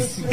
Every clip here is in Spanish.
Office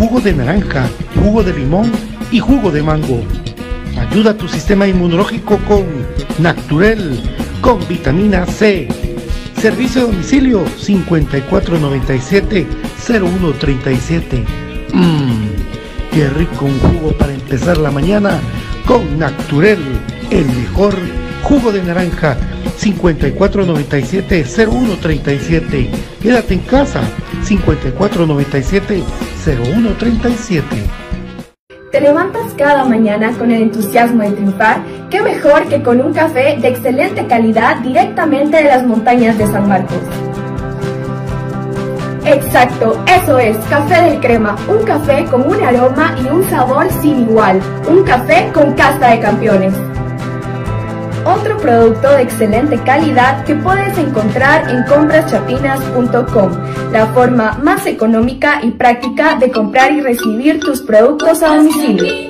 jugo de naranja, jugo de limón y jugo de mango. Ayuda a tu sistema inmunológico con Naturel, con vitamina C. Servicio de domicilio 5497-0137. Mmm, qué rico un jugo para empezar la mañana con Naturel, el mejor jugo de naranja 5497-0137. Quédate en casa 5497-0137. ¿Te levantas cada mañana con el entusiasmo de triunfar? ¿Qué mejor que con un café de excelente calidad directamente de las montañas de San Marcos? Exacto, eso es, café del crema, un café con un aroma y un sabor sin igual, un café con casta de campeones. Otro producto de excelente calidad que puedes encontrar en compraschapinas.com, la forma más económica y práctica de comprar y recibir tus productos a domicilio.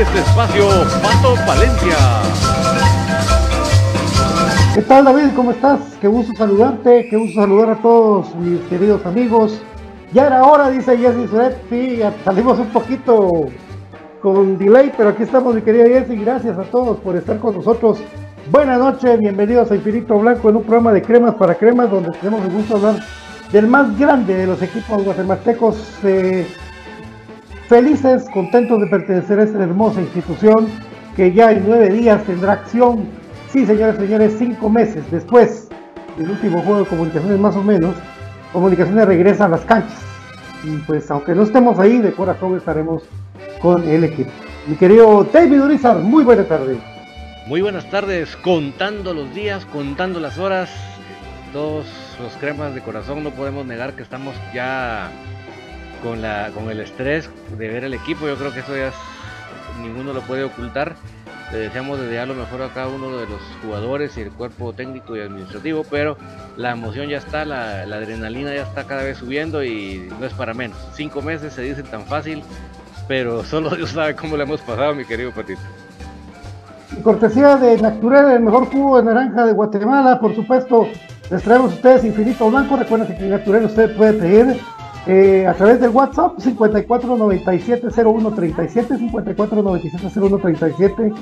Este espacio, Pato Valencia. ¿Qué tal David? ¿Cómo estás? Qué gusto saludarte, qué gusto saludar a todos mis queridos amigos. Ya era hora, dice Jessy Suret. Sí, salimos un poquito con delay, pero aquí estamos, mi querida Jessy. Gracias a todos por estar con nosotros Buenas noches, bienvenidos a Infinito Blanco en un programa de cremas para cremas donde tenemos el gusto de hablar del más grande de los equipos guatemaltecos. Eh, felices, contentos de pertenecer a esta hermosa institución que ya en nueve días tendrá acción. Sí, señores, señores, cinco meses después del último juego de comunicaciones más o menos, comunicaciones regresa a las canchas. Y pues aunque no estemos ahí, de corazón estaremos con el equipo. Mi querido David Urizar, muy buena tarde. Muy buenas tardes, contando los días, contando las horas. Todos los cremas de corazón no podemos negar que estamos ya con, la, con el estrés de ver el equipo. Yo creo que eso ya ninguno lo puede ocultar. Le deseamos desde ya lo mejor a cada uno de los jugadores y el cuerpo técnico y administrativo, pero la emoción ya está, la, adrenalina ya está cada vez subiendo y no es para menos. Cinco meses se dicen tan fácil, pero solo Dios sabe cómo le hemos pasado, mi querido Patito cortesía de Natural, el mejor jugo de naranja de Guatemala, por supuesto, les traemos a ustedes Infinito Blanco. Recuerden que Natural usted puede pedir eh, a través del WhatsApp 54970137, 54970137,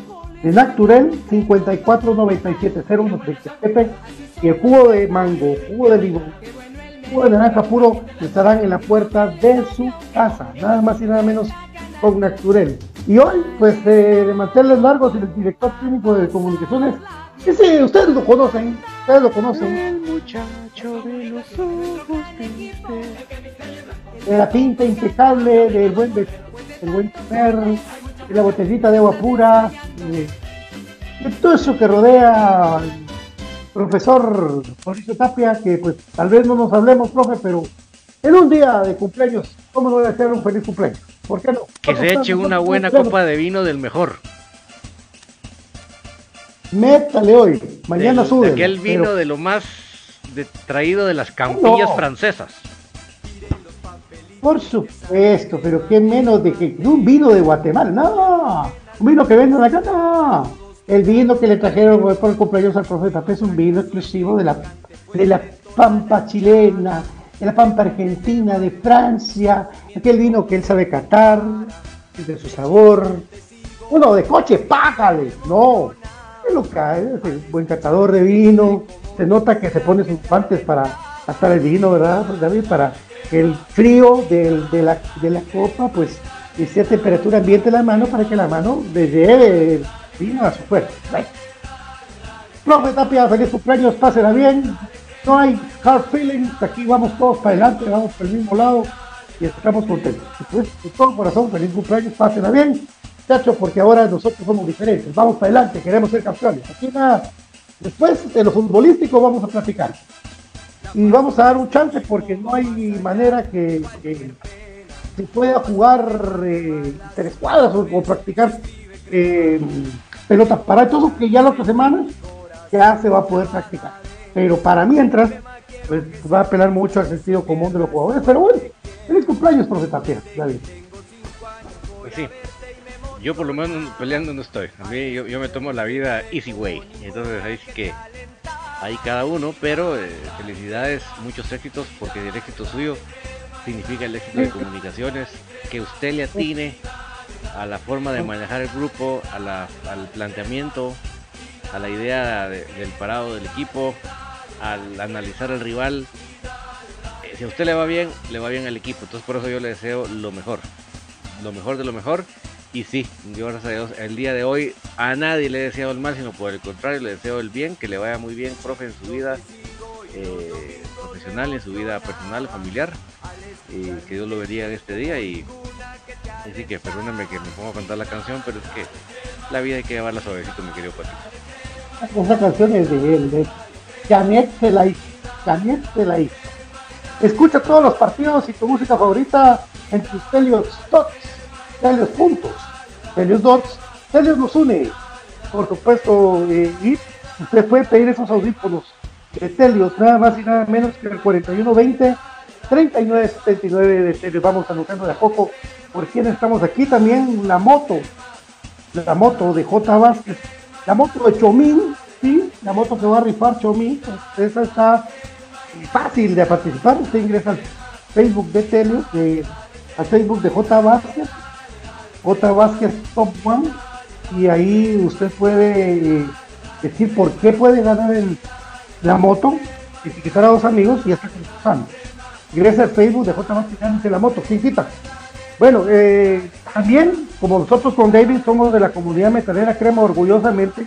de Natural 54970137, y el jugo de mango, jugo de limón, jugo de naranja puro estarán en la puerta de su casa, nada más y nada menos con Naturel. Y hoy, pues eh, de mantenerles largos, el director clínico de comunicaciones, ese ustedes lo conocen, ustedes lo conocen. El muchacho de los ojos De la pinta impecable, del buen, del buen comer, de la botellita de agua pura, de, todo eso que rodea al profesor Mauricio Tapia, que pues tal vez no nos hablemos, profe, pero en un día de cumpleaños, ¿cómo no voy a hacer un feliz cumpleaños? ¿Por qué no? Que se eche una buena copa de vino del mejor. Métale hoy, mañana sube. Aquel vino de lo más traído de las campillas francesas. Por supuesto, pero qué menos de que un vino de Guatemala, no, un vino que venden acá, no. El vino que le trajeron por el cumpleaños al profeta es un vino exclusivo de la, de la pampa chilena, de la pampa argentina, de Francia, aquel vino que él sabe catar, de su sabor. Uno de coche, págale, no. Es lo que es buen catador de vino. Se nota que se pone sus guantes para gastar el vino, ¿verdad, David? Para que el frío de, la, de la copa, pues, esté a temperatura ambiente la mano para que la mano le lleve vino a su cuerpo. Profe Tapia, feliz cumpleaños, pásela bien no hay hard feelings, aquí vamos todos para adelante, vamos por el mismo lado y estamos contentos. Pues, de todo corazón, feliz cumpleaños, pásenla bien, chacho, porque ahora nosotros somos diferentes, vamos para adelante, queremos ser campeones. Aquí nada, después de lo futbolístico vamos a platicar. Y vamos a dar un chance porque no hay manera que, se pueda jugar eh, tres cuadras o, practicar eh, pelotas para todo que ya la otra semana ya se va a poder practicar. Pero para mientras, pues va a apelar mucho al sentido común de los jugadores. Pero bueno, feliz cumpleaños, profe Tapia, David. Pues sí, yo por lo menos peleando no estoy. A mí yo, me tomo la vida easy way. Entonces ahí sí que hay cada uno, pero eh, felicidades, muchos éxitos, porque el éxito suyo significa el éxito de comunicaciones, que usted le atine a la forma de manejar el grupo, a la, al planteamiento, a la idea del parado del equipo, al analizar al rival. Eh, si a usted le va bien, le va bien al equipo. Entonces por eso yo le deseo lo mejor. Lo mejor de lo mejor. Y sí, yo gracias a Dios, el día de hoy a nadie le he deseado el mal, sino por el contrario, le deseo el bien, que le vaya muy bien, profe, en su vida eh, profesional, en su vida personal, familiar. Y que Dios lo vería en este día. Y así que perdónenme que me pongo a cantar la canción, pero es que la vida hay que llevarla suavecito, mi querido Patricio. Esa canción es de él, de Janet hizo. Janet hizo. Escucha todos los partidos y tu música favorita en tus Telios Dots, Telios Puntos, Telios Dots, Telios nos une. Por supuesto, eh, y usted puede pedir esos audífonos de Telios, nada más y nada menos que el 4120 3979 de Telios. Vamos anotando de a poco por quién estamos aquí. También la moto, la moto de J. Vázquez, la moto de Chomín, sí, la moto que va a rifar Chomi, esa está fácil de participar. Usted ingresa al Facebook de Telio, al Facebook de J. Vázquez, J. Vázquez Top One, y ahí usted puede decir por qué puede ganar el, la moto, etiquetar a dos amigos y ya está concursando. Ingresa al Facebook de J. Más la moto, ¿quién quita? Bueno, eh, también, como nosotros con David somos de la comunidad metalera Crema, orgullosamente,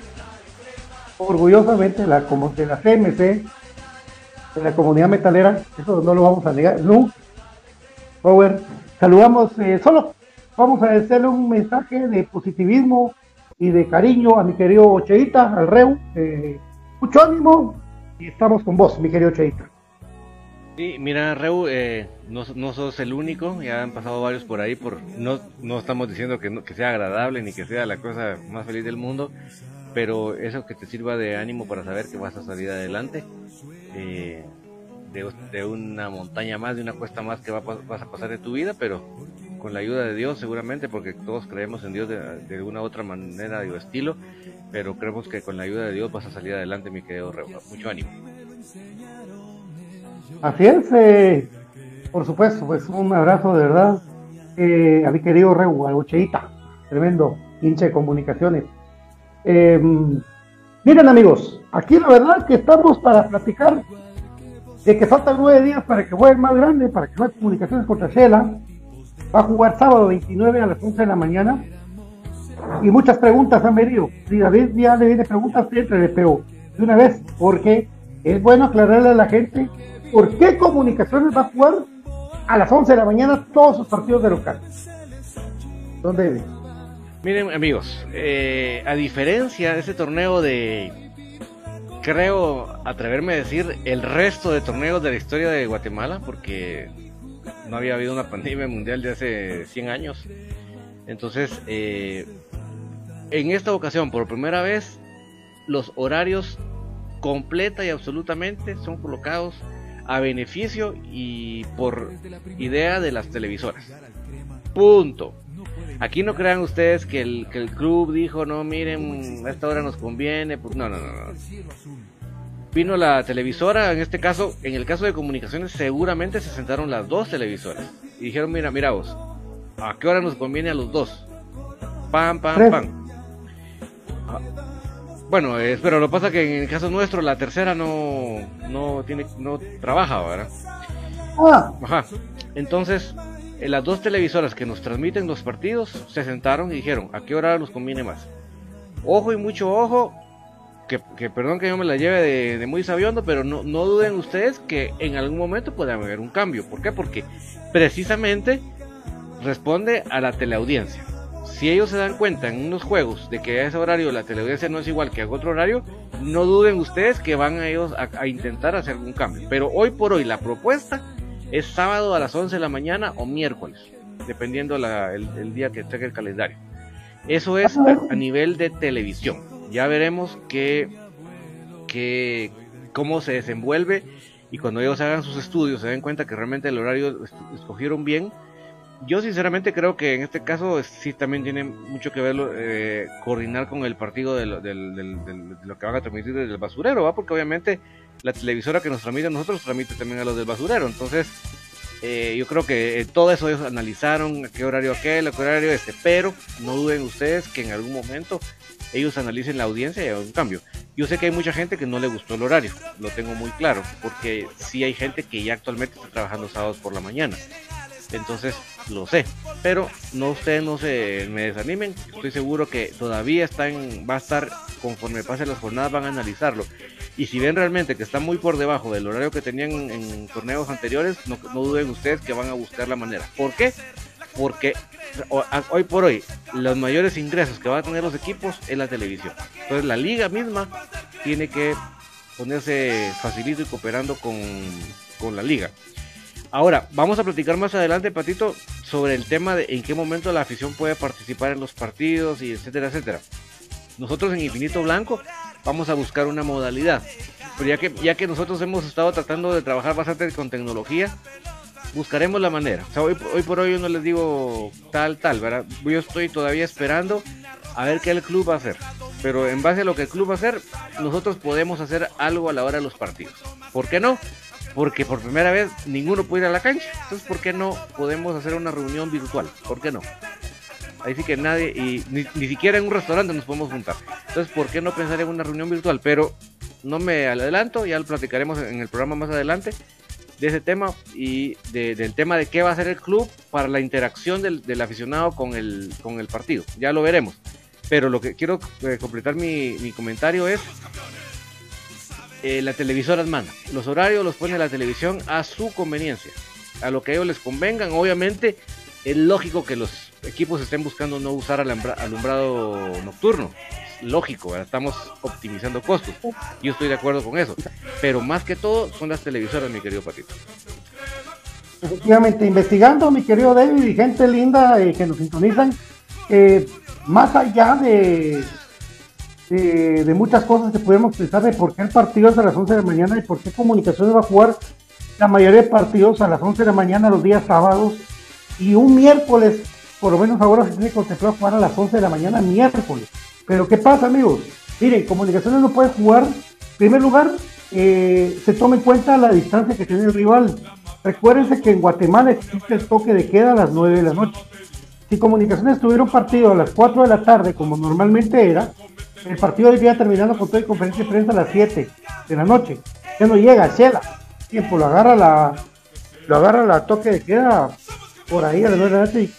orgullosamente la, como de la CMC, de la comunidad metalera, eso no lo vamos a negar, no. Power, saludamos, eh, solo vamos a hacerle un mensaje de positivismo y de cariño a mi querido Cheita, al Reu, eh, mucho ánimo y estamos con vos, mi querido Cheita. Sí, mira, Reu, eh, no, no, sos el único, ya han pasado varios por ahí, por no, no estamos diciendo que, que sea agradable ni que sea la cosa más feliz del mundo, pero eso que te sirva de ánimo para saber que vas a salir adelante, eh, de, una montaña más, de una cuesta más que va, vas a pasar de tu vida, pero con la ayuda de Dios seguramente, porque todos creemos en Dios de, alguna otra manera o estilo, pero creemos que con la ayuda de Dios vas a salir adelante, mi querido Reu. Mucho ánimo. Así es, eh, por supuesto, pues un abrazo de verdad eh, a mi querido Reu, a Ocheita, tremendo hincha de comunicaciones. Eh, miren amigos, aquí la verdad que estamos para platicar de que faltan nueve días para que juegue más grande, para que juegue comunicaciones contra Shela. Va a jugar sábado 29 a las 11 de la mañana. Y muchas preguntas han venido. Si David ya le viene preguntas, siempre le pego de una vez, porque es bueno aclararle a la gente ¿Por qué Comunicaciones va a jugar a las 11 de la mañana todos sus partidos de local? ¿Dónde Miren, amigos, eh, a diferencia de ese torneo de, creo atreverme a decir, el resto de torneos de la historia de Guatemala, porque no había habido una pandemia mundial de hace 100 años. Entonces, eh, en esta ocasión, por primera vez, los horarios completa y absolutamente son colocados a beneficio y por idea de las televisoras. Punto. Aquí no crean ustedes que el, que el club dijo, no, miren, a esta hora nos conviene. No, no, no, no. Vino la televisora, en este caso, en el caso de comunicaciones, seguramente se sentaron las dos televisoras. Y dijeron, mira, mira vos, ¿a qué hora nos conviene a los dos? Pam, pam, pam. Bueno, eh, pero lo pasa que en el caso nuestro la tercera no, no tiene, no trabaja, ¿verdad? Ah. Ajá. Entonces, eh, las dos televisoras que nos transmiten los partidos se sentaron y dijeron, ¿a qué hora nos conviene más? Ojo y mucho ojo, que, que perdón que yo me la lleve de, de muy sabiondo, pero no, no duden ustedes que en algún momento puede haber un cambio. ¿Por qué? Porque precisamente responde a la teleaudiencia si ellos se dan cuenta en unos juegos de que a ese horario la teleaudiencia no es igual que a otro horario, no duden ustedes que van a ellos a, intentar hacer un cambio. Pero hoy por hoy la propuesta es sábado a las 11 de la mañana o miércoles, dependiendo el, día que tenga el calendario. Eso es a, nivel de televisión. Ya veremos que, que, cómo se desenvuelve y cuando ellos hagan sus estudios se den cuenta que realmente el horario escogieron bien yo sinceramente creo que en este caso sí también tiene mucho que ver eh, coordinar con el partido de lo, de lo, que van a transmitir desde el basurero, ¿va? Porque obviamente la televisora que nos transmite a nosotros transmite también a los del basurero. Entonces, eh, yo creo que eh, todo eso ellos analizaron, a qué horario aquel, a qué horario este, pero no duden ustedes que en algún momento ellos analicen la audiencia y hagan un cambio. Yo sé que hay mucha gente que no le gustó el horario, lo tengo muy claro, porque sí hay gente que ya actualmente está trabajando sábados por la mañana. Entonces, lo sé. Pero no ustedes no se me desanimen. Estoy seguro que todavía están, va a estar, conforme pasen las jornadas, van a analizarlo. Y si ven realmente que está muy por debajo del horario que tenían en, torneos anteriores, no, duden ustedes que van a buscar la manera. ¿Por qué? Porque hoy por hoy los mayores ingresos que van a tener los equipos es la televisión. Entonces la liga misma tiene que ponerse facilito y cooperando con, con la liga. Ahora, vamos a platicar más adelante, Patito, sobre el tema de en qué momento la afición puede participar en los partidos y etcétera, etcétera. Nosotros en Infinito Blanco vamos a buscar una modalidad. Pero ya que, ya que nosotros hemos estado tratando de trabajar bastante con tecnología, buscaremos la manera. O sea, hoy, hoy por hoy yo no les digo tal, tal, ¿verdad? Yo estoy todavía esperando a ver qué el club va a hacer. Pero en base a lo que el club va a hacer, nosotros podemos hacer algo a la hora de los partidos. ¿Por qué no? porque por primera vez ninguno puede ir a la cancha. Entonces, ¿por qué no podemos hacer una reunión virtual? ¿Por qué no? Ahí sí que nadie, y ni, ni siquiera en un restaurante nos podemos juntar. Entonces, ¿por qué no pensar en una reunión virtual? Pero no me adelanto, ya lo platicaremos en el programa más adelante de ese tema y de- del tema de qué va a hacer el club para la interacción del, aficionado con el, partido. Ya lo veremos. Pero lo que quiero eh, completar mi, comentario es eh, la televisora manda. Los horarios los pone la televisión a su conveniencia, a lo que a ellos les convengan. Obviamente es lógico que los equipos estén buscando no usar alumbrado nocturno. Lógico, estamos optimizando costos. Yo estoy de acuerdo con eso. Pero más que todo son las televisoras, mi querido Patito. Efectivamente, investigando, mi querido David y gente linda eh, que nos sintonizan, eh, más allá de, de, muchas cosas que podemos pensar de por qué el partido es a las 11 de la mañana y por qué Comunicaciones va a jugar la mayoría de partidos a las 11 de la mañana los días sábados y un miércoles, por lo menos ahora se tiene contemplado jugar a las 11 de la mañana miércoles. Pero ¿qué pasa, amigos? Miren, Comunicaciones no puede jugar, en primer lugar, eh, se toma en cuenta la distancia que tiene el rival. Recuérdense que en Guatemala existe el toque de queda a las 9 de la noche. Si Comunicaciones tuviera un partido a las 4 de la tarde, como normalmente era, el partido iría terminando con toda la conferencia de prensa a las 7 de la noche. Ya no llega, Chela. Tiempo, lo agarra la, lo agarra la toque de queda por ahí a las 9 de la noche y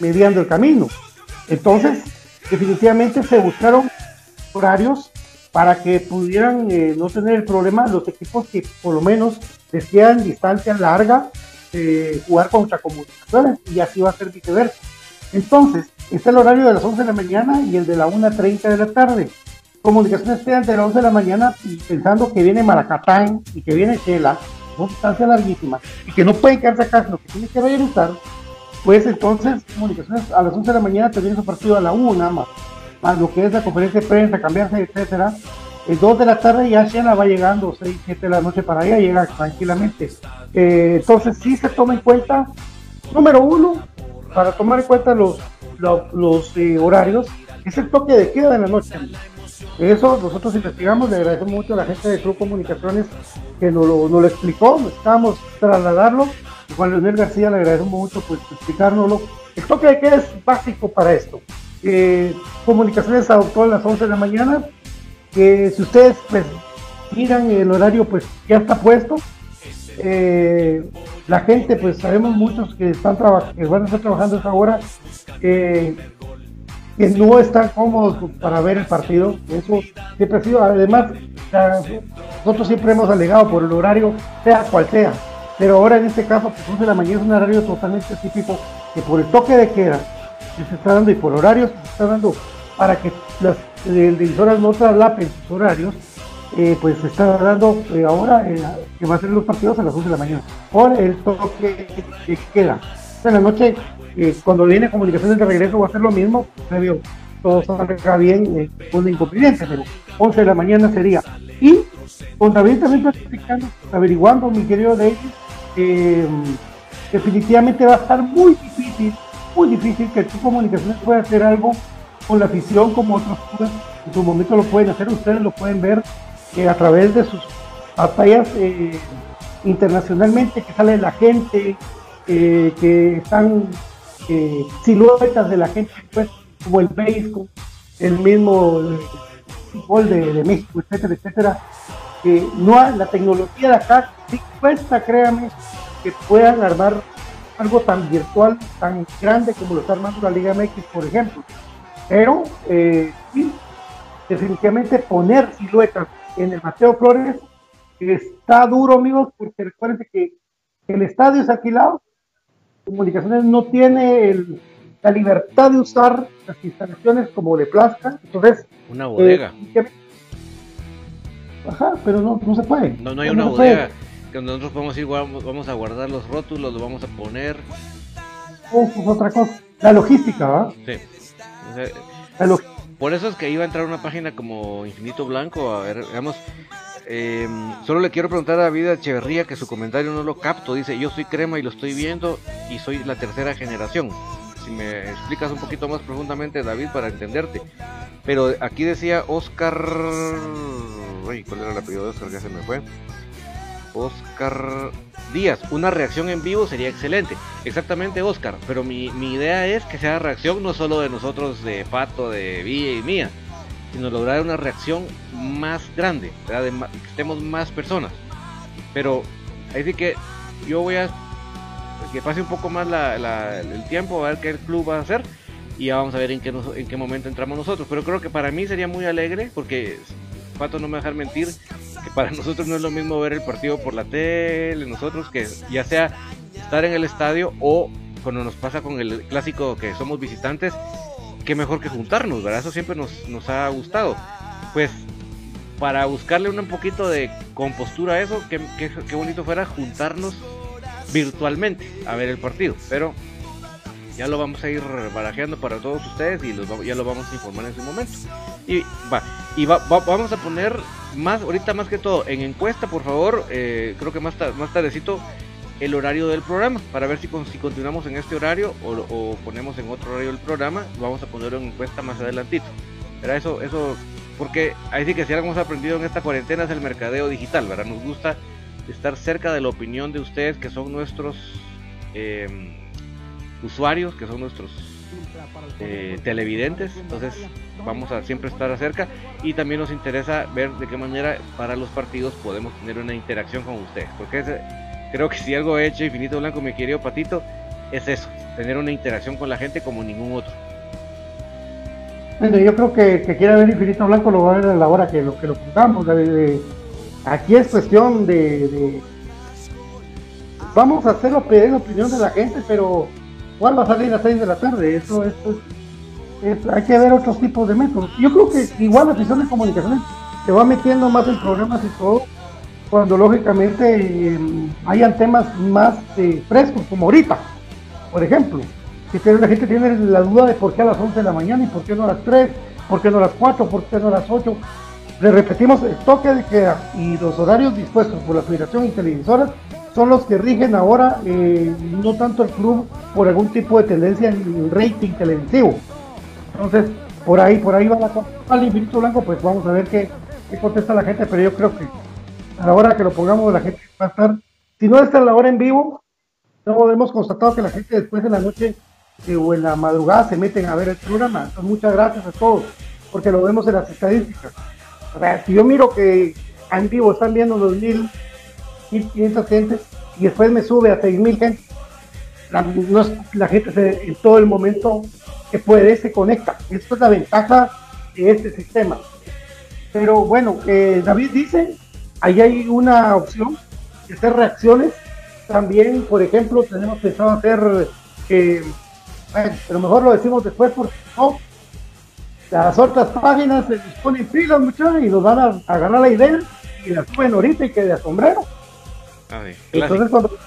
mediando el camino. Entonces, definitivamente se buscaron horarios para que pudieran eh, no tener el problema los equipos que por lo menos les quedan distancia larga eh, jugar contra comunicaciones y así va a ser viceversa. Entonces, está el horario de las 11 de la mañana y el de la 1.30 de la tarde. Comunicaciones quedan de las 11 de la mañana y pensando que viene Maracatán y que viene Chela, son distancias larguísimas y que no pueden quedarse acá, sino que tienen que regresar, pues entonces Comunicaciones a las 11 de la mañana termina su partido a la 1 más, más lo que es la conferencia de prensa, cambiarse, etcétera. El 2 de la tarde ya Shela va llegando, 6, 7 de la noche para allá, llega tranquilamente. Eh, entonces sí se toma en cuenta, número uno, para tomar en cuenta los, los, los, eh, horarios, es el toque de queda de la noche. Eso nosotros investigamos, le agradecemos mucho a la gente de Club Comunicaciones que nos lo, nos lo explicó, necesitábamos trasladarlo. Juan Leonel García le agradecemos mucho pues explicárnoslo. El toque de queda es básico para esto. Eh, Comunicaciones adoptó a las 11 de la mañana, que si ustedes pues miran el horario pues ya está puesto. Eh, la gente pues sabemos muchos que están que van a estar trabajando a esa hora eh, que no están cómodos para ver el partido eso siempre ha sido además nosotros siempre hemos alegado por el horario sea cual sea pero ahora en este caso pues 11 de la mañana es un horario totalmente típico que por el toque de queda que se está dando y por horarios que se está dando para que las televisoras no traslapen sus horarios, eh, pues se está dando eh, ahora eh, que va a ser los partidos a las 11 de la mañana por el toque que queda. En la noche, eh, cuando viene comunicaciones de regreso, va a ser lo mismo, previo todo salga bien, eh, con inconveniente, pero 11 de la mañana sería. Y con David también platicando, averiguando, mi querido David, eh, definitivamente va a estar muy difícil, muy difícil que tu comunicaciones pueda hacer algo con la afición como otros clubes en su momento lo pueden hacer, ustedes lo pueden ver eh, a través de sus batallas eh, internacionalmente que sale la gente, eh, que están eh, siluetas de la gente, pues, como el béisbol, el mismo fútbol de, de México, etcétera, etcétera. Que no hay, la tecnología de acá sí cuesta, créame, que puedan armar algo tan virtual, tan grande como lo está armando la Liga MX, por ejemplo. Pero eh, sí, definitivamente poner siluetas en el Mateo Flores está duro, amigos, porque recuerden que el estadio es alquilado, Comunicaciones no tiene el- la libertad de usar las instalaciones como le plazca, entonces... Una bodega. eh, ajá, pero no, no se puede. No, no hay No una bodega que nosotros podemos ir, vamos, a guardar los rótulos, los vamos a poner. Eso es otra cosa. La logística, ¿va? Sí. O sea, La log- por eso es que iba a entrar una página como Infinito Blanco. A ver, veamos. eh, solo le quiero preguntar a David Echeverría que su comentario no lo capto. Dice: Yo soy crema y lo estoy viendo y soy la tercera generación. Si me explicas un poquito más profundamente, David, para entenderte. Pero aquí decía Oscar. ¿Cuál era el apellido de Oscar? Ya se me fue. Oscar días una reacción en vivo sería excelente. Exactamente, Oscar. Pero mi, idea es que sea reacción no solo de nosotros, de Pato, de Villa y mía, sino lograr una reacción más grande, De que estemos más personas. Pero ahí sí que yo voy a que pase un poco más el tiempo, a ver qué el club va a hacer y ya vamos a ver en qué, en qué momento entramos nosotros. Pero creo que para mí sería muy alegre porque Pato no me dejar mentir que para nosotros no es lo mismo ver el partido por la tele, nosotros que ya sea estar en el estadio o cuando nos pasa con el clásico que somos visitantes, qué mejor que juntarnos, ¿verdad? Eso siempre nos, nos ha gustado. Pues para buscarle un poquito de compostura a eso, qué bonito fuera juntarnos virtualmente a ver el partido. Pero ya lo vamos a ir barajeando para todos ustedes y los, ya lo vamos a informar en su momento. Y va, y va, vamos a poner más, ahorita más que todo, en encuesta, por favor, eh, creo que más, más tardecito, el horario del programa, para ver si, si continuamos en este horario o, ponemos en otro horario el programa, vamos a ponerlo en encuesta más adelantito. Era eso, eso, porque ahí sí que si algo hemos aprendido en esta cuarentena es el mercadeo digital, ¿verdad? Nos gusta estar cerca de la opinión de ustedes que son nuestros... Eh, usuarios, que son nuestros eh, televidentes, entonces vamos a siempre estar acerca y también nos interesa ver de qué manera para los partidos podemos tener una interacción con ustedes, porque creo que si algo he hecho Infinito Blanco, mi querido Patito, es eso, tener una interacción con la gente como ningún otro. Bueno, yo creo que que quiera ver Infinito Blanco lo va a ver a la hora que lo que lo pongamos. aquí es cuestión de, vamos a hacerlo pedir la opinión de la gente, pero ¿Cuál va a salir a las 6 de la tarde? Eso, es, hay que ver otros tipos de métodos. Yo creo que igual la afición de comunicaciones se va metiendo más en problemas y todo, cuando lógicamente eh, hayan temas más eh, frescos, como ahorita, por ejemplo. Si la gente tiene la duda de por qué a las 11 de la mañana y por qué no a las 3, por qué no a las 4, por qué no a las 8. Le repetimos el toque de queda y los horarios dispuestos por la Federación y televisoras son los que rigen ahora, eh, no tanto el club por algún tipo de tendencia en el rating televisivo. Entonces, por ahí, por ahí va la cosa. Al infinito blanco, pues vamos a ver qué, qué, contesta la gente, pero yo creo que a la hora que lo pongamos, la gente va a estar, si no está la hora en vivo, no hemos constatado que la gente después de la noche eh, o en la madrugada se meten a ver el programa. Entonces, muchas gracias a todos, porque lo vemos en las estadísticas. O sea, si yo miro que en vivo están viendo los mil 1500 gente y después me sube a 6000 gente. La, gente se, en todo el momento que puede se conecta. Esto es la ventaja de este sistema. Pero bueno, eh, David dice, ahí hay una opción de hacer reacciones. También, por ejemplo, tenemos pensado hacer, eh, bueno, pero mejor lo decimos después porque no, las otras páginas se ponen pilas muchachos y nos van a agarrar la idea y la suben ahorita y que de sombrero. Entonces, cuando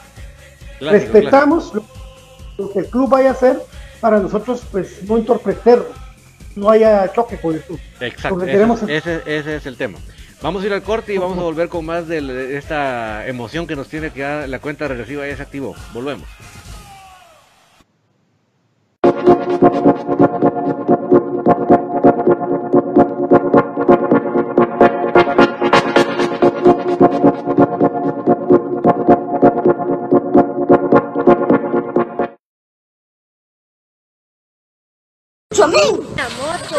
respetamos Lo, que el club vaya a hacer, para nosotros, pues no entorpecer, no haya choque con el club. Exacto, ese, ese, es el tema. Vamos a ir al corte y vamos a volver con más de esta emoción que nos tiene que dar la cuenta regresiva ya se activó. Volvemos. Chomín. La moto.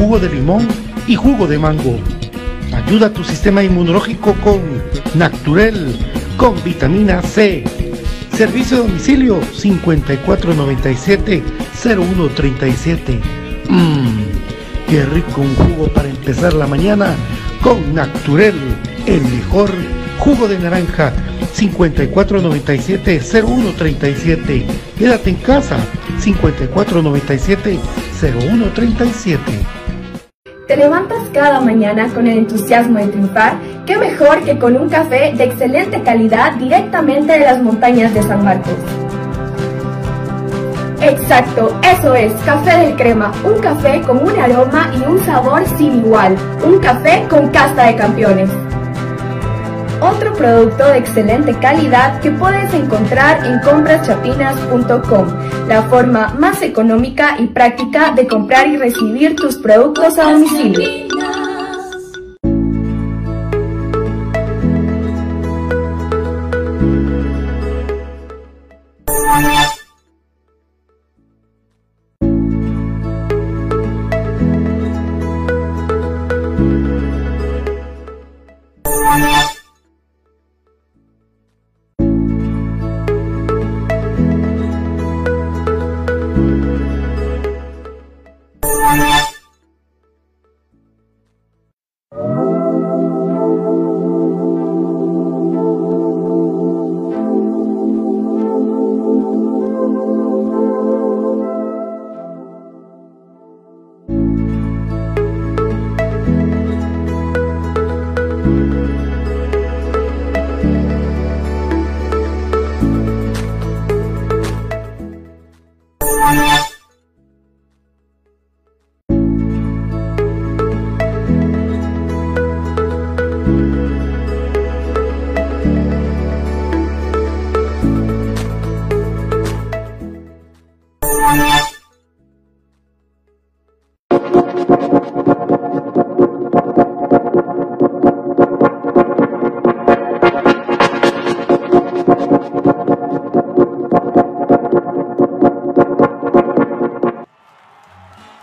jugo de limón y jugo de mango. Ayuda a tu sistema inmunológico con Naturel, con vitamina C. Servicio de domicilio 5497-0137. Mmm, qué rico un jugo para empezar la mañana con Naturel, el mejor jugo de naranja 5497-0137. Quédate en casa 5497-0137. ¿Te levantas cada mañana con el entusiasmo de triunfar? ¿Qué mejor que con un café de excelente calidad directamente de las montañas de San Marcos? Exacto, eso es, Café del Crema, un café con un aroma y un sabor sin igual, un café con casta de campeones. Otro producto de excelente calidad que puedes encontrar en compraschapinas.com, la forma más económica y práctica de comprar y recibir tus productos a domicilio.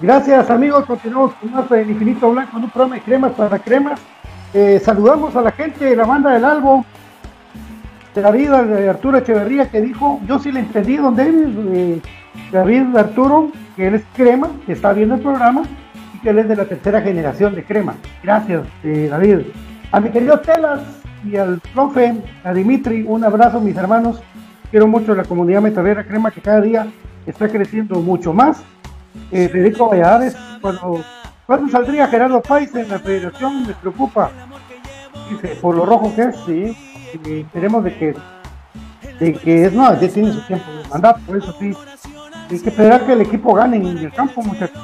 Gracias amigos, continuamos con más en Infinito Blanco un programa de cremas para cremas. Eh, saludamos a la gente de la banda del Albo, de de Arturo Echeverría que dijo, yo sí le entendí don David, eh, David Arturo, que él es crema, que está viendo el programa y que él es de la tercera generación de crema. Gracias eh, David. A mi querido Telas y al profe, a Dimitri, un abrazo mis hermanos. Quiero mucho la comunidad metalera crema que cada día está creciendo mucho más eh, Federico Valladares, cuando, ¿cuándo saldría Gerardo País en la federación? Me preocupa. Dice, por lo rojo que es, sí. Esperemos de que, de que no, ya tiene su tiempo de mandato, por eso sí. Hay que esperar que el equipo gane en el campo, muchachos.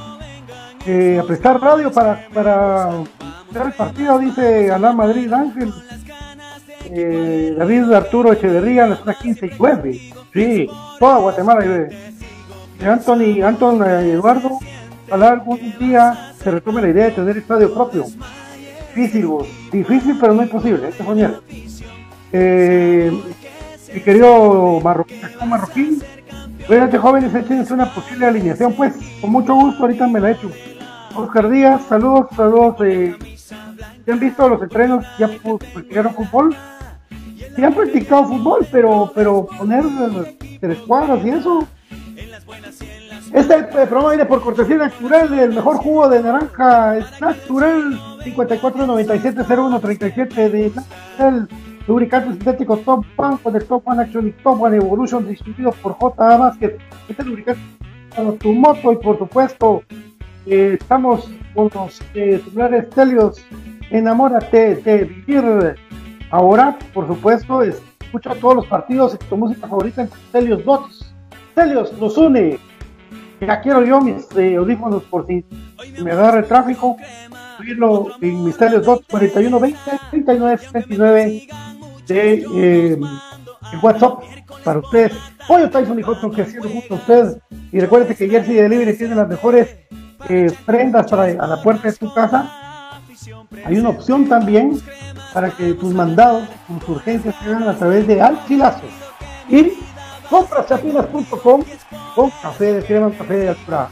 Eh, a prestar radio para, para el partido, dice Alá Madrid Ángel. Eh, David Arturo Echeverría, las 15 y 9. Sí, toda Guatemala Anthony, Anton eh, Eduardo, ojalá algún día se retome la idea de tener estadio propio. Difícil, difícil, pero no imposible, este soñar. Eh, mi querido Marroquín, Marroquín, Cuídate jóvenes, échense una posible alineación, pues, con mucho gusto, ahorita me la he hecho. Oscar Díaz, saludos, saludos. Eh, ¿Ya han visto los entrenos? ¿Ya practicaron fútbol? Sí han practicado fútbol, pero, pero poner tres cuadras y eso, este programa viene por cortesía natural el mejor jugo de naranja es natural 54970137 de el lubricante sintético Top One con el Top One Action y Top One Evolution distribuido por JA Basket. Este lubricante para tu moto y por supuesto eh, estamos con los eh, Telios. Enamórate de vivir. Ahora, por supuesto, escucha todos los partidos y tu música favorita en Telios Bots. Telios nos une Ya quiero yo mis eh, audífonos por si me agarra el tráfico. Subirlo en Misterios 2 41 20 39 79 de eh, WhatsApp para ustedes. Pollo Tyson y Hudson creciendo junto a ustedes. Y recuerden que Jersey Delivery tiene las mejores eh, prendas para a la puerta de tu casa. Hay una opción también para que tus mandados, tus urgencias se hagan a través de alquilazo. Y compraschapinas.com con café de crema, café de altura.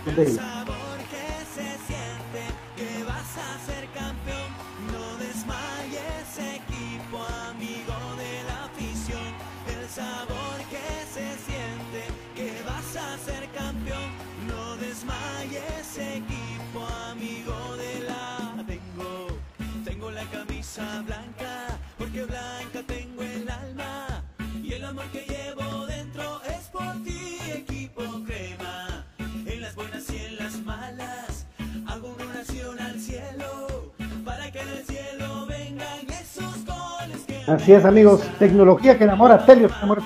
Así es, amigos, tecnología que enamora, Telio que enamora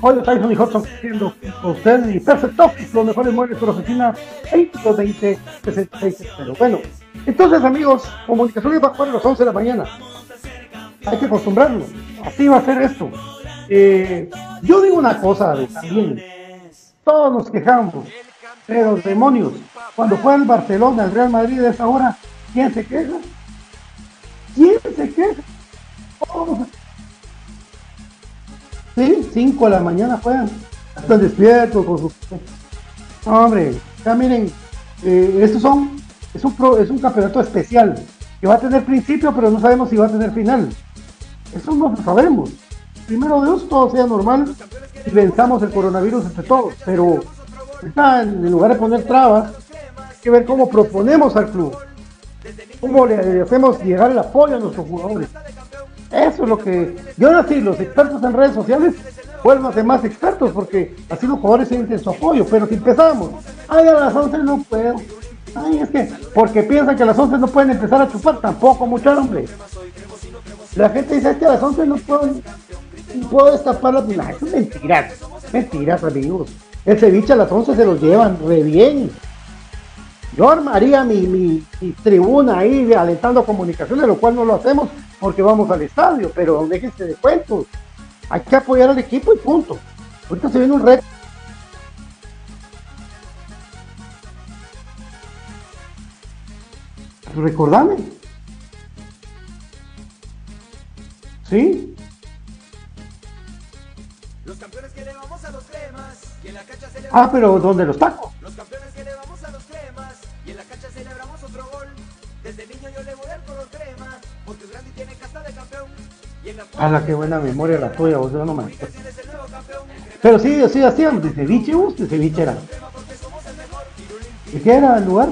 Hoy Tyson y Hudson siendo con ustedes y Perfect los mejores muebles por oficina 2220 66 Bueno, entonces, amigos, comunicaciones va a jugar a las 11 de la mañana. Hay que acostumbrarnos. Así va a ser esto. Eh, yo digo una cosa también. Todos nos quejamos. Pero demonios, cuando fue el Barcelona, el Real Madrid de esa hora, ¿quién se queja? ¿Quién se queja? Sí, 5 de la mañana juegan. Están despiertos con su. Hombre, ya miren, eh, estos son es un, es un campeonato especial que va a tener principio, pero no sabemos si va a tener final. Eso no lo sabemos. Primero Dios, todo sea normal y venzamos el coronavirus entre todos. Pero en lugar de poner trabas, hay que ver cómo proponemos al club. Cómo le hacemos llegar el apoyo a nuestros jugadores. Eso es lo que. Yo ahora sí, los expertos en redes sociales ser más expertos porque así los jugadores sienten su apoyo. Pero si empezamos, ay, a las 11 no puedo, Ay, es que, porque piensan que a las 11 no pueden empezar a chupar, tampoco, mucho hombre. La gente dice, es que a las 11 no puedo, no puedo destapar la pila. Eso es mentira, mentiras, amigos. El ceviche a las 11 se los llevan re bien. Yo armaría mi, mi, tribuna ahí alentando comunicaciones, lo cual no lo hacemos porque vamos al estadio, pero déjense de cuentos. Hay que apoyar al equipo y punto. Ahorita se viene un reto recordame. ¿Sí? Los campeones que le vamos a los cremas la cancha. Ah, pero ¿dónde los tacos? Los campeones La ah, la qué buena memoria la tuya, vos no me Pero sí, sí, hacíamos de ceviche, vos, de ceviche era. ¿De qué era el lugar?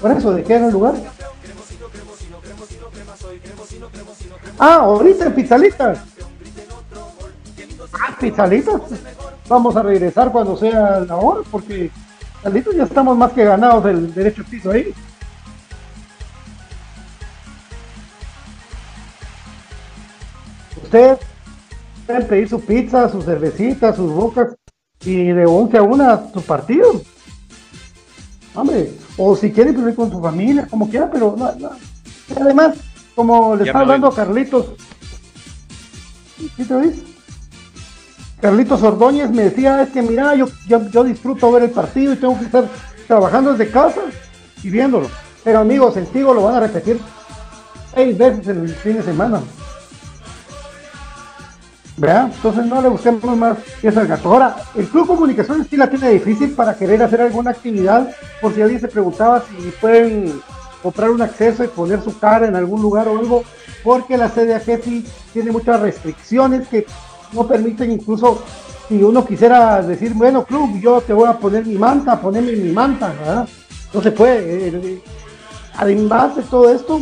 Por eso, ¿de qué era el lugar? Ah, ahorita en Pizzalitas. Ah, Pizzalitas. Vamos a regresar cuando sea la hora, porque Pizzalitas ya estamos más que ganados del derecho piso ahí. Usted pueden pedir su pizza, su cervecita, sus bocas y de 11 a 1 su partido. Hombre, o si quiere vivir con su familia, como quiera, pero además, como le está hablando a Carlitos, ¿sí te oís? Carlitos Ordóñez me decía, es que mira, yo, yo, disfruto ver el partido y tengo que estar trabajando desde casa y viéndolo. Pero amigos, el Tigo lo van a repetir seis veces en el fin de semana. Entonces no le busquemos más eso al gato. Ahora, el Club Comunicaciones sí la tiene difícil para querer hacer alguna actividad, por si alguien se preguntaba si pueden comprar un acceso y poner su cara en algún lugar o algo, porque la sede sí tiene muchas restricciones que no permiten incluso si uno quisiera decir, bueno, club, yo te voy a poner mi manta, ponerme mi manta, ¿verdad? No se puede. Además de todo esto,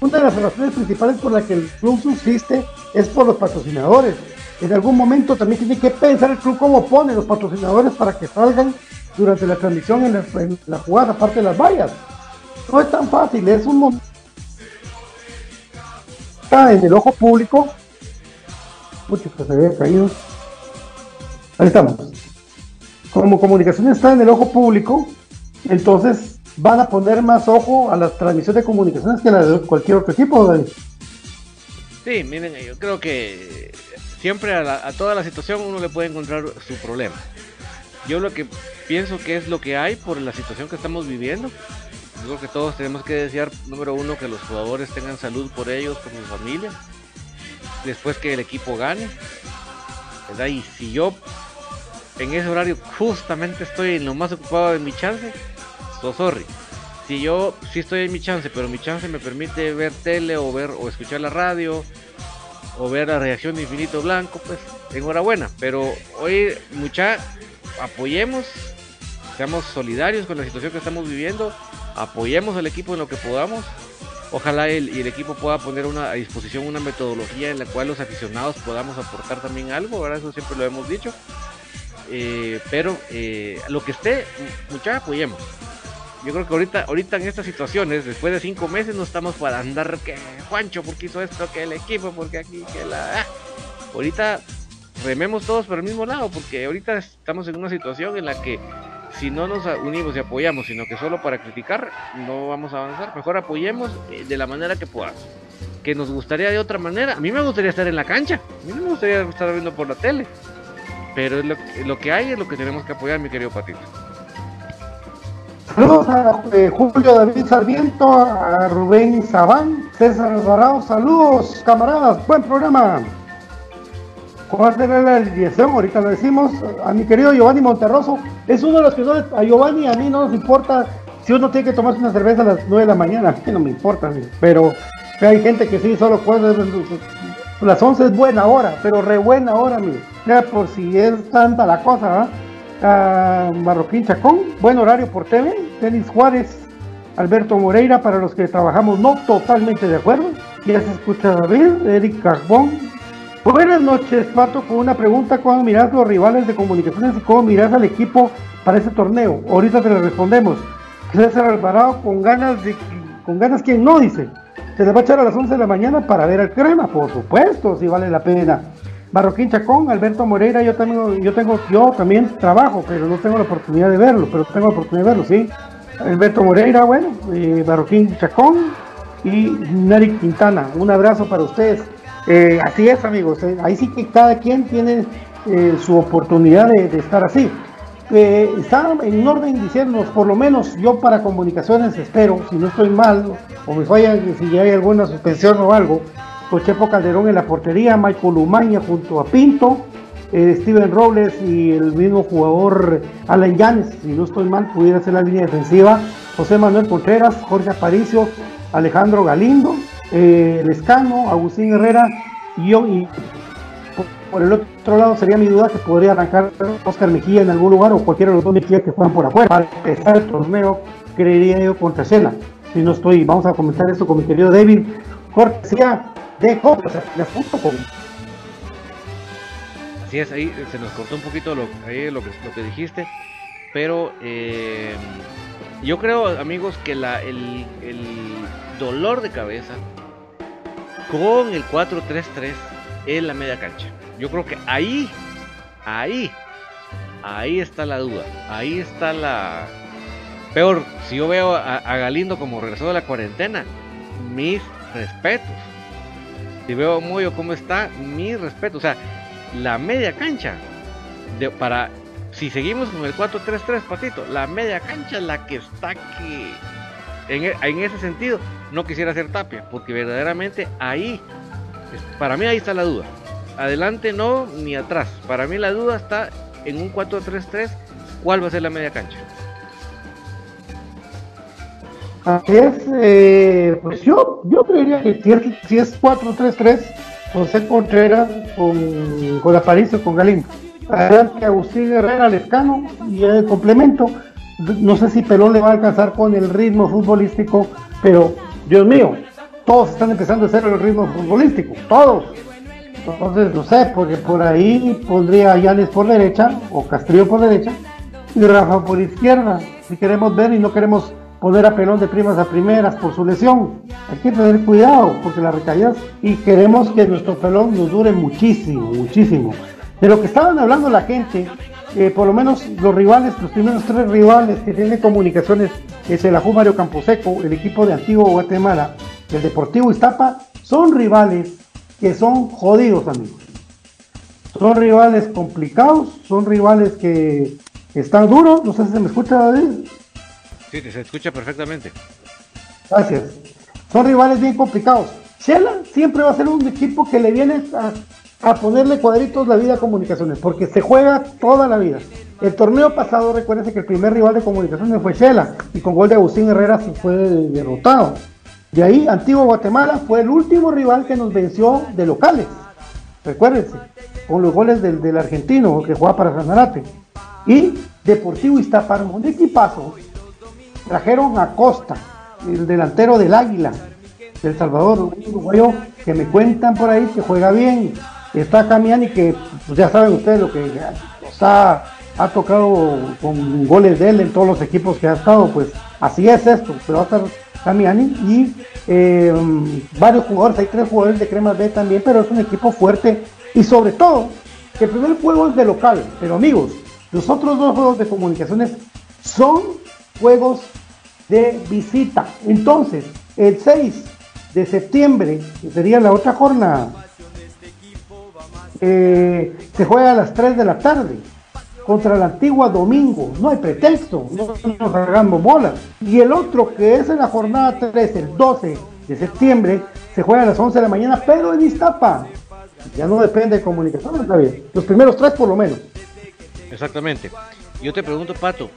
una de las razones principales por las que el club subsiste es por los patrocinadores en algún momento también tiene que pensar el club cómo pone los patrocinadores para que salgan durante la transmisión en, la jugada, aparte de las vallas. No es tan fácil, es un momento. Está en el ojo público. Mucho que se ve caído. Ahí estamos. como comunicación está en el ojo público, entonces van a poner más ojo a las transmisiones de comunicaciones que la de cualquier otro equipo. Sí, miren, yo creo que siempre a, la- a toda la situación uno le puede encontrar su problema. Yo lo que pienso que es lo que hay por la situación que estamos viviendo. Yo creo que todos tenemos que desear, número uno, que los jugadores tengan salud por ellos, por su familia. Después que el equipo gane. ¿verdad? Y si yo en ese horario justamente estoy en lo más ocupado de mi chance, so sorry. Si yo sí estoy en mi chance, pero mi chance me permite ver tele o ver o escuchar la radio o ver la reacción de Infinito Blanco, pues enhorabuena. Pero hoy, mucha, apoyemos, seamos solidarios con la situación que estamos viviendo, apoyemos al equipo en lo que podamos. Ojalá el, y el equipo pueda poner una, a disposición una metodología en la cual los aficionados podamos aportar también algo, ¿verdad? Eso siempre lo hemos dicho. Eh, pero eh, lo que esté, mucha, apoyemos. Yo creo que ahorita, ahorita en estas situaciones, después de cinco meses, no estamos para andar que Juancho, porque hizo esto, que el equipo, porque aquí, que la. ah. Ahorita rememos todos por el mismo lado, porque ahorita estamos en una situación en la que si no nos unimos y apoyamos, sino que solo para criticar, no vamos a avanzar. Mejor apoyemos eh, de la manera que podamos. Que nos gustaría de otra manera. A mí me gustaría estar en la cancha. A mí no me gustaría estar viendo por la tele. Pero lo, lo que hay es lo que tenemos que apoyar, mi querido Patito. Saludos a eh, Julio David Sarmiento, a Rubén Sabán, César Alvarado, saludos camaradas, buen programa. ¿Cuál será la alineación? Ahorita lo decimos. A mi querido Giovanni Monterroso, es uno de los que no, a Giovanni a mí no nos importa si uno tiene que tomarse una cerveza a las 9 de la mañana, a mí no me importa, pero hay gente que sí solo puede, las 11 es buena hora, pero re buena hora. Ya por si es tanta la cosa, ¿verdad? A Marroquín Chacón, buen horario por TV, Denis Juárez, Alberto Moreira, para los que trabajamos no totalmente de acuerdo, ya se escucha David, Eric Carbón. Buenas noches, Pato, con una pregunta, ¿cómo miras los rivales de comunicaciones y cómo miras al equipo para este torneo? Ahorita te lo respondemos. César Alvarado con ganas de, con ganas quien no dice, se les va a echar a las 11 de la mañana para ver al crema, por supuesto, si vale la pena. Barroquín Chacón, Alberto Moreira, yo también, yo tengo, yo también trabajo, pero no tengo la oportunidad de verlo, pero tengo la oportunidad de verlo, sí. Alberto Moreira, bueno, eh, Barroquín Chacón y Neri Quintana, un abrazo para ustedes. Eh, así es, amigos, eh, ahí sí que cada quien tiene eh, su oportunidad de, estar así. Eh, está en orden diciéndonos, por lo menos yo para comunicaciones espero, si no estoy mal, o me falla, si hay alguna suspensión o algo, con Chepo Calderón en la portería, Michael Umaña junto a Pinto, eh, Steven Robles y el mismo jugador Alan Yanes, si no estoy mal, pudiera ser la línea defensiva, José Manuel Contreras, Jorge Aparicio, Alejandro Galindo, eh, Lescano, Agustín Herrera y yo, y por, el otro lado sería mi duda que podría arrancar Oscar Mejía en algún lugar o cualquiera de los dos Mejía que juegan por afuera. Para empezar el torneo, creería yo contra Cela. Si no estoy, vamos a comentar esto con mi querido David, cortesía de Coplas.com. Así es, ahí se nos cortó un poquito lo, ahí lo, que, lo que dijiste, pero eh, yo creo, amigos, que la, el, el dolor de cabeza con el 4-3-3 es la media cancha. Yo creo que ahí, ahí, ahí está la duda, ahí está la... Peor, si yo veo a, a Galindo como regresó de la cuarentena, mis respetos. Si veo a Moyo cómo está, mis respetos. O sea, la media cancha de, para si seguimos con el 4-3-3 patito la media cancha es la que está que en, e- en ese sentido no quisiera hacer tapia porque verdaderamente ahí para mí ahí está la duda adelante no ni atrás para mí la duda está en un 4-3-3 cuál va a ser la media cancha Así es, eh, pues yo, yo creería que si es, si es 4-3-3, José Contreras con, con Aparicio, con Galindo. Adelante Agustín Herrera, Lescano y el complemento. No sé si Pelón le va a alcanzar con el ritmo futbolístico, pero Dios mío, todos están empezando a hacer el ritmo futbolístico, todos. Entonces, no sé, porque por ahí pondría a Yanes por derecha o Castrillo por derecha y Rafa por izquierda. Si queremos ver y no queremos poner a Pelón de primas a primeras por su lesión. Hay que tener cuidado porque las recaídas y queremos que nuestro pelón nos dure muchísimo, muchísimo. De lo que estaban hablando la gente eh, por lo menos los rivales, los primeros tres rivales que tiene comunicaciones, es el Ajú Mario Camposeco, el equipo de Antiguo Guatemala, el Deportivo Iztapa, son rivales que son jodidos, amigos. Son rivales complicados, son rivales que están duros. No sé si se me escucha, David. Sí, se escucha perfectamente. Gracias. Son rivales bien complicados. Shela siempre va a ser un equipo que le viene a, ponerle cuadritos la vida a comunicaciones, porque se juega toda la vida. El torneo pasado, recuérdense que el primer rival de comunicaciones fue Shela, y con gol de Agustín Herrera se fue derrotado. De ahí, Antiguo Guatemala fue el último rival que nos venció de locales. Recuérdense, con los goles del, argentino que juega para Sanarate. Y Deportivo Iztapa, un equipazo. Trajeron a Costa, el delantero del Águila, del Salvador, un uruguayo que me cuentan por ahí que juega bien. Está Camiani que pues ya saben ustedes lo que ha, ha tocado con goles de él en todos los equipos que ha estado, pues así es esto, pero va a estar Camiani y eh, varios jugadores, hay tres jugadores de Cremas B también, pero es un equipo fuerte y sobre todo que el primer juego es de local, pero amigos, los otros dos juegos de comunicaciones son juegos de visita. Entonces, el 6 de septiembre, que sería la otra jornada, eh, se juega a las 3 de la tarde contra la antigua domingo. No hay pretexto, no nos hagamos bolas. Y el otro que es en la jornada 3, el 12 de septiembre, se juega a las 11 de la mañana, pero en Iztapa. Ya no depende de comunicación. Los primeros tres por lo menos. Exactamente. Yo te pregunto, Pato,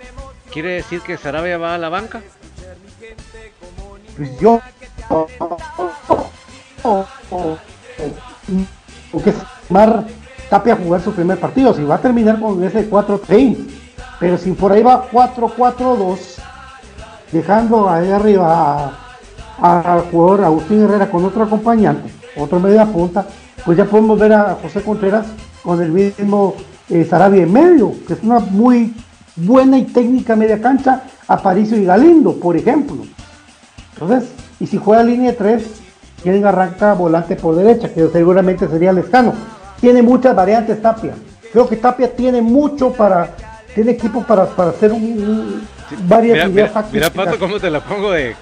¿quiere decir que Sarabia va a la banca? Pues yo. Porque es Mar Tapia jugar su primer partido. Si va a terminar con ese 4-3, pero si por ahí va 4-4-2, dejando ahí arriba al jugador Agustín Herrera con otro acompañante, otro media punta, pues ya podemos ver a José Contreras con el mismo eh, Sarabia en medio, que es una muy buena y técnica media cancha, Aparicio y Galindo, por ejemplo. Entonces, y si juega línea de 3, quien arranca volante por derecha, que seguramente sería Lescano. Tiene muchas variantes Tapia. Creo que Tapia tiene mucho para, tiene equipo para, para hacer un, un- varias Mira, ideas mira, mira. Pato, cómo te la pongo de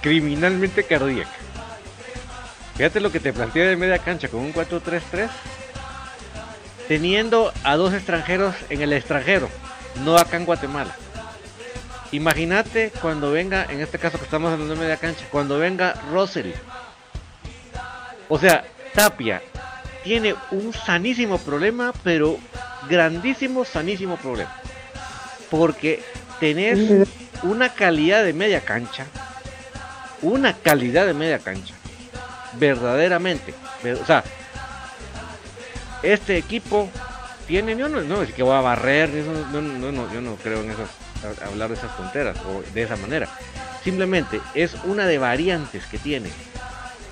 criminalmente cardíaca. Fíjate lo que te plantea de media cancha con un 4-3-3, teniendo a dos extranjeros en el extranjero, no acá en Guatemala. Imagínate cuando venga, en este caso que estamos hablando de media cancha, cuando venga Russell. O sea, Tapia tiene un sanísimo problema, pero grandísimo, sanísimo problema. Porque tenés una calidad de media cancha, una calidad de media cancha, verdaderamente. ver- O sea, este equipo tiene, yo no, no es que va a barrer, no, no, no, yo no creo en esas, hablar de esas tonteras o de esa manera. Simplemente es una de variantes que tiene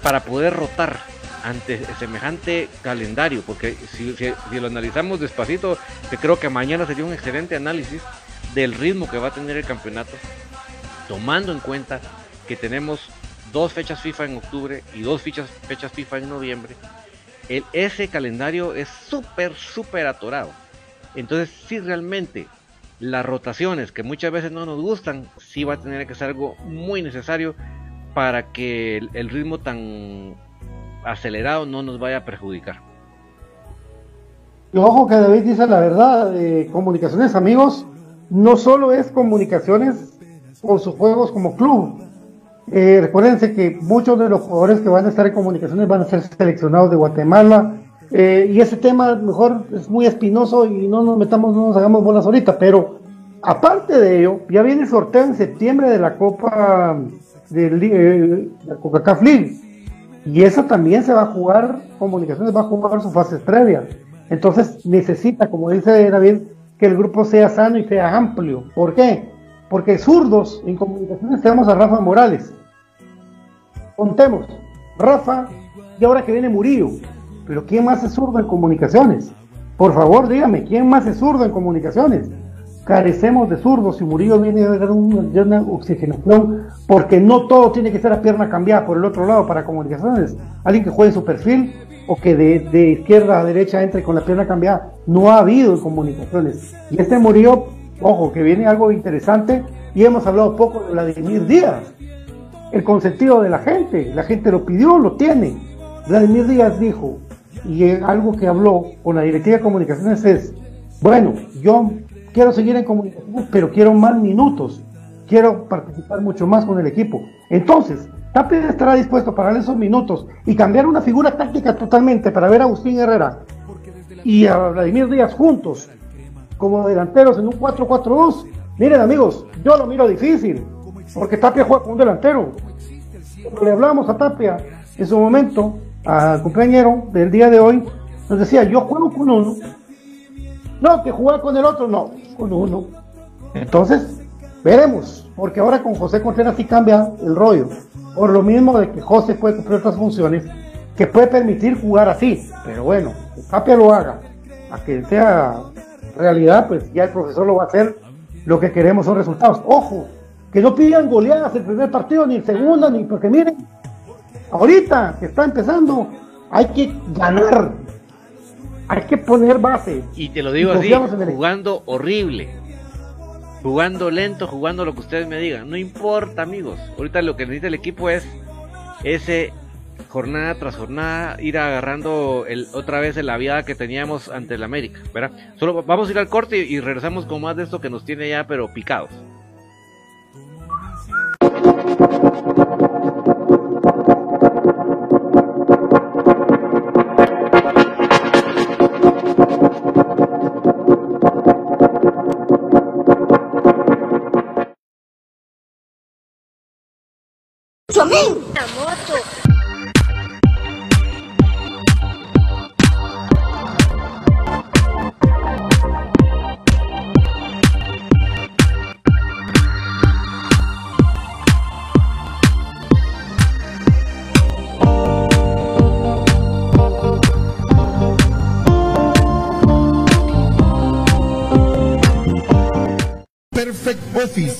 para poder rotar ante semejante calendario, porque si lo analizamos despacito, que creo que mañana sería un excelente análisis del ritmo que va a tener el campeonato, tomando en cuenta que tenemos dos fechas FIFA en octubre y dos fechas, fechas FIFA en noviembre, el, ese calendario es súper, súper atorado. Entonces, si realmente las rotaciones que muchas veces no nos gustan, sí va a tener que ser algo muy necesario para que el, ritmo tan acelerado no nos vaya a perjudicar. Y ojo que David dice la verdad, eh, comunicaciones amigos, no solo es comunicaciones con sus juegos como club. Eh, recuérdense que muchos de los jugadores que van a estar en comunicaciones van a ser seleccionados de Guatemala. eh, y ese tema mejor es muy espinoso y no nos metamos, no nos hagamos bolas ahorita, pero aparte de ello, ya viene el sorteo en septiembre de la Copa de Li- eh, la Coca-Cola League. Y eso también se va a jugar, comunicaciones va a jugar sus fases previas. Entonces necesita, como dice David, que el grupo sea sano y sea amplio. ¿Por qué? Porque zurdos en comunicaciones tenemos a Rafa Morales. Contemos, Rafa y ahora que viene Murillo. Pero ¿quién más es zurdo en comunicaciones? Por favor, dígame, ¿quién más es zurdo en comunicaciones? carecemos de zurdos y Murillo viene a dar una oxigenación porque no todo tiene que ser a pierna cambiada por el otro lado para comunicaciones. Alguien que juegue su perfil o que de, izquierda a derecha entre con la pierna cambiada. No ha habido en comunicaciones. Y este Murillo, ojo, que viene algo interesante y hemos hablado poco de Vladimir Díaz. El consentido de la gente, la gente lo pidió, lo tiene. Vladimir Díaz dijo, y algo que habló con la directiva de comunicaciones es, bueno, yo quiero seguir en comunicaciones, pero quiero más minutos, quiero participar mucho más con el equipo. Entonces, Tapia estará dispuesto para darle esos minutos y cambiar una figura táctica totalmente para ver a Agustín Herrera y a Vladimir Díaz juntos como delanteros en un 4-4-2. Miren amigos, yo lo miro difícil, porque Tapia juega con un delantero. Cuando le hablamos a Tapia en su momento, al compañero del día de hoy, nos decía, yo juego con uno. No, que jugar con el otro, no, con uno. Entonces, veremos, porque ahora con José Contreras sí cambia el rollo. Por lo mismo de que José puede cumplir otras funciones que puede permitir jugar así. Pero bueno, Tapia lo haga, a que sea realidad, pues ya el profesor lo va a hacer. Lo que queremos son resultados. Ojo, que no pidan goleadas el primer partido, ni el segundo, ni porque miren, ahorita que está empezando, hay que ganar. Hay que poner base. Y te lo digo así, jugando horrible. Jugando lento, jugando lo que ustedes me digan. No importa, amigos. Ahorita lo que necesita el equipo es ese jornada tras jornada ir agarrando el, otra vez la viada que teníamos ante el América, ¿verdad? Solo vamos a ir al corte y regresamos con más de esto que nos tiene ya pero picados. Office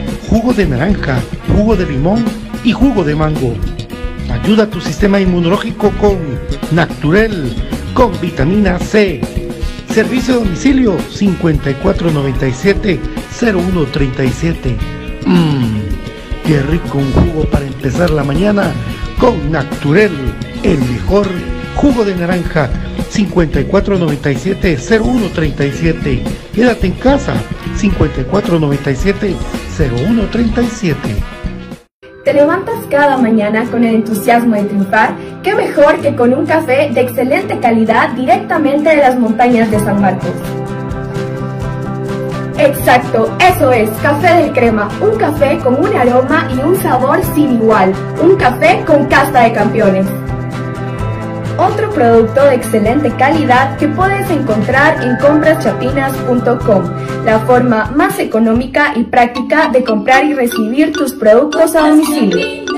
jugo de naranja, jugo de limón y jugo de mango. Ayuda a tu sistema inmunológico con Naturel, con vitamina C. Servicio de domicilio 5497-0137. Mmm, qué rico un jugo para empezar la mañana con Naturel, el mejor jugo de naranja 5497-0137. Quédate en casa 5497 0137. ¿Te levantas cada mañana con el entusiasmo de triunfar? ¿Qué mejor que con un café de excelente calidad directamente de las montañas de San Marcos? Exacto, eso es, Café del Crema, un café con un aroma y un sabor sin igual, un café con casta de campeones otro producto de excelente calidad que puedes encontrar en compraschapinas.com, la forma más económica y práctica de comprar y recibir tus productos a domicilio.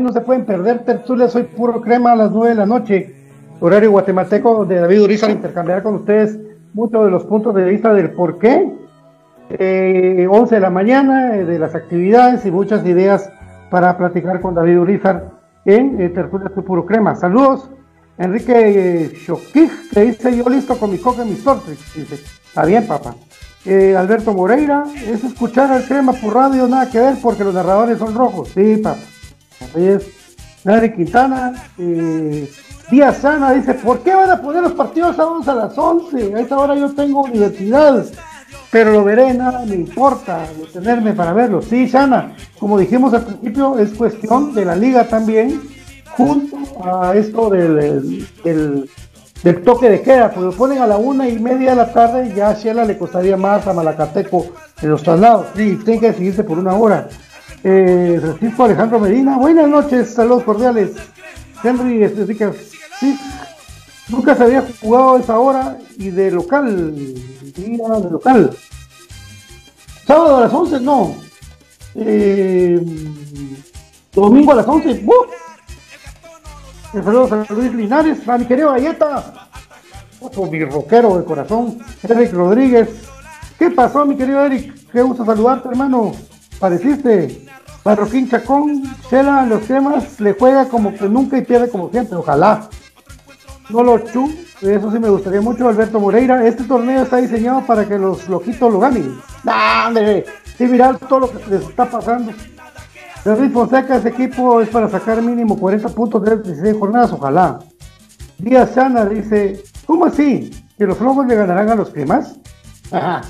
No se pueden perder tertulia, soy puro crema a las 9 de la noche, horario guatemalteco de David Urizar, intercambiar con ustedes muchos de los puntos de vista del por qué, eh, 11 de la mañana, eh, de las actividades y muchas ideas para platicar con David Urizar en eh, tertulia soy puro crema. Saludos, Enrique eh, Shokij, que dice yo listo con mi coca y mis tortres, dice, está bien papá. Eh, Alberto Moreira, es escuchar al crema por radio, nada que ver porque los narradores son rojos. Sí, papá. Así es. Nari Quintana, eh, Díaz Sana dice, ¿por qué van a poner los partidos sábados a las 11? A esta hora yo tengo universidad, pero lo veré, nada me importa detenerme para verlo. Sí, Sana, como dijimos al principio, es cuestión de la liga también, junto a esto del, del, toque de queda, pues lo ponen a la una y media de la tarde, ya a Shela le costaría más a Malacateco en los traslados. Sí, tiene que decidirse por una hora. Eh, Francisco Alejandro Medina, buenas noches, saludos cordiales. Henry Enrique, sí, nunca se había jugado a esa hora y de local, día de local. Sábado a las 11, no. Eh, domingo a las 11, ¡buf! Eh, Saludos a Luis Linares, a mi querido Galleta, otro mi rockero de corazón, Eric Rodríguez. ¿Qué pasó, mi querido Eric? Qué gusto saludarte, hermano. Pareciste. Barroquín Chacón, Chela, los temas, le juega como que nunca y pierde como siempre, ojalá. No lo chu, eso sí me gustaría mucho, Alberto Moreira. Este torneo está diseñado para que los loquitos lo ganen. ¡Nah, hombre! Sí, mirad todo lo que les está pasando. David Fonseca, ese equipo es para sacar mínimo 40 puntos de 16 jornadas, ojalá. Díaz Sana dice, ¿cómo así? ¿Que los flojos le ganarán a los cremas? Ajá.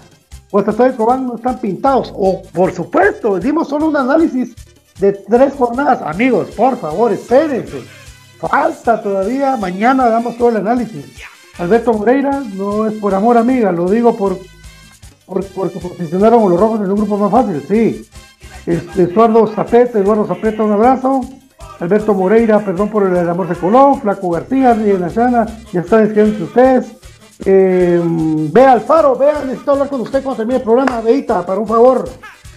Guastatoya y Cobán no están pintados. O, por supuesto, dimos solo un análisis de tres jornadas. Amigos, por favor, espérense. Falta todavía, mañana damos todo el análisis. Alberto Moreira, no es por amor, amiga, lo digo por, por porque posicionaron a los rojos en un grupo más fácil, sí. Este, Eduardo Zapeta, Eduardo Zapeta, un abrazo. Alberto Moreira, perdón por el amor de Colón. Flaco García, Río Nachana, ya están escribiendo ustedes. Eh, vea Alfaro, vea, necesito hablar con usted cuando termine el programa, Veita, para un favor.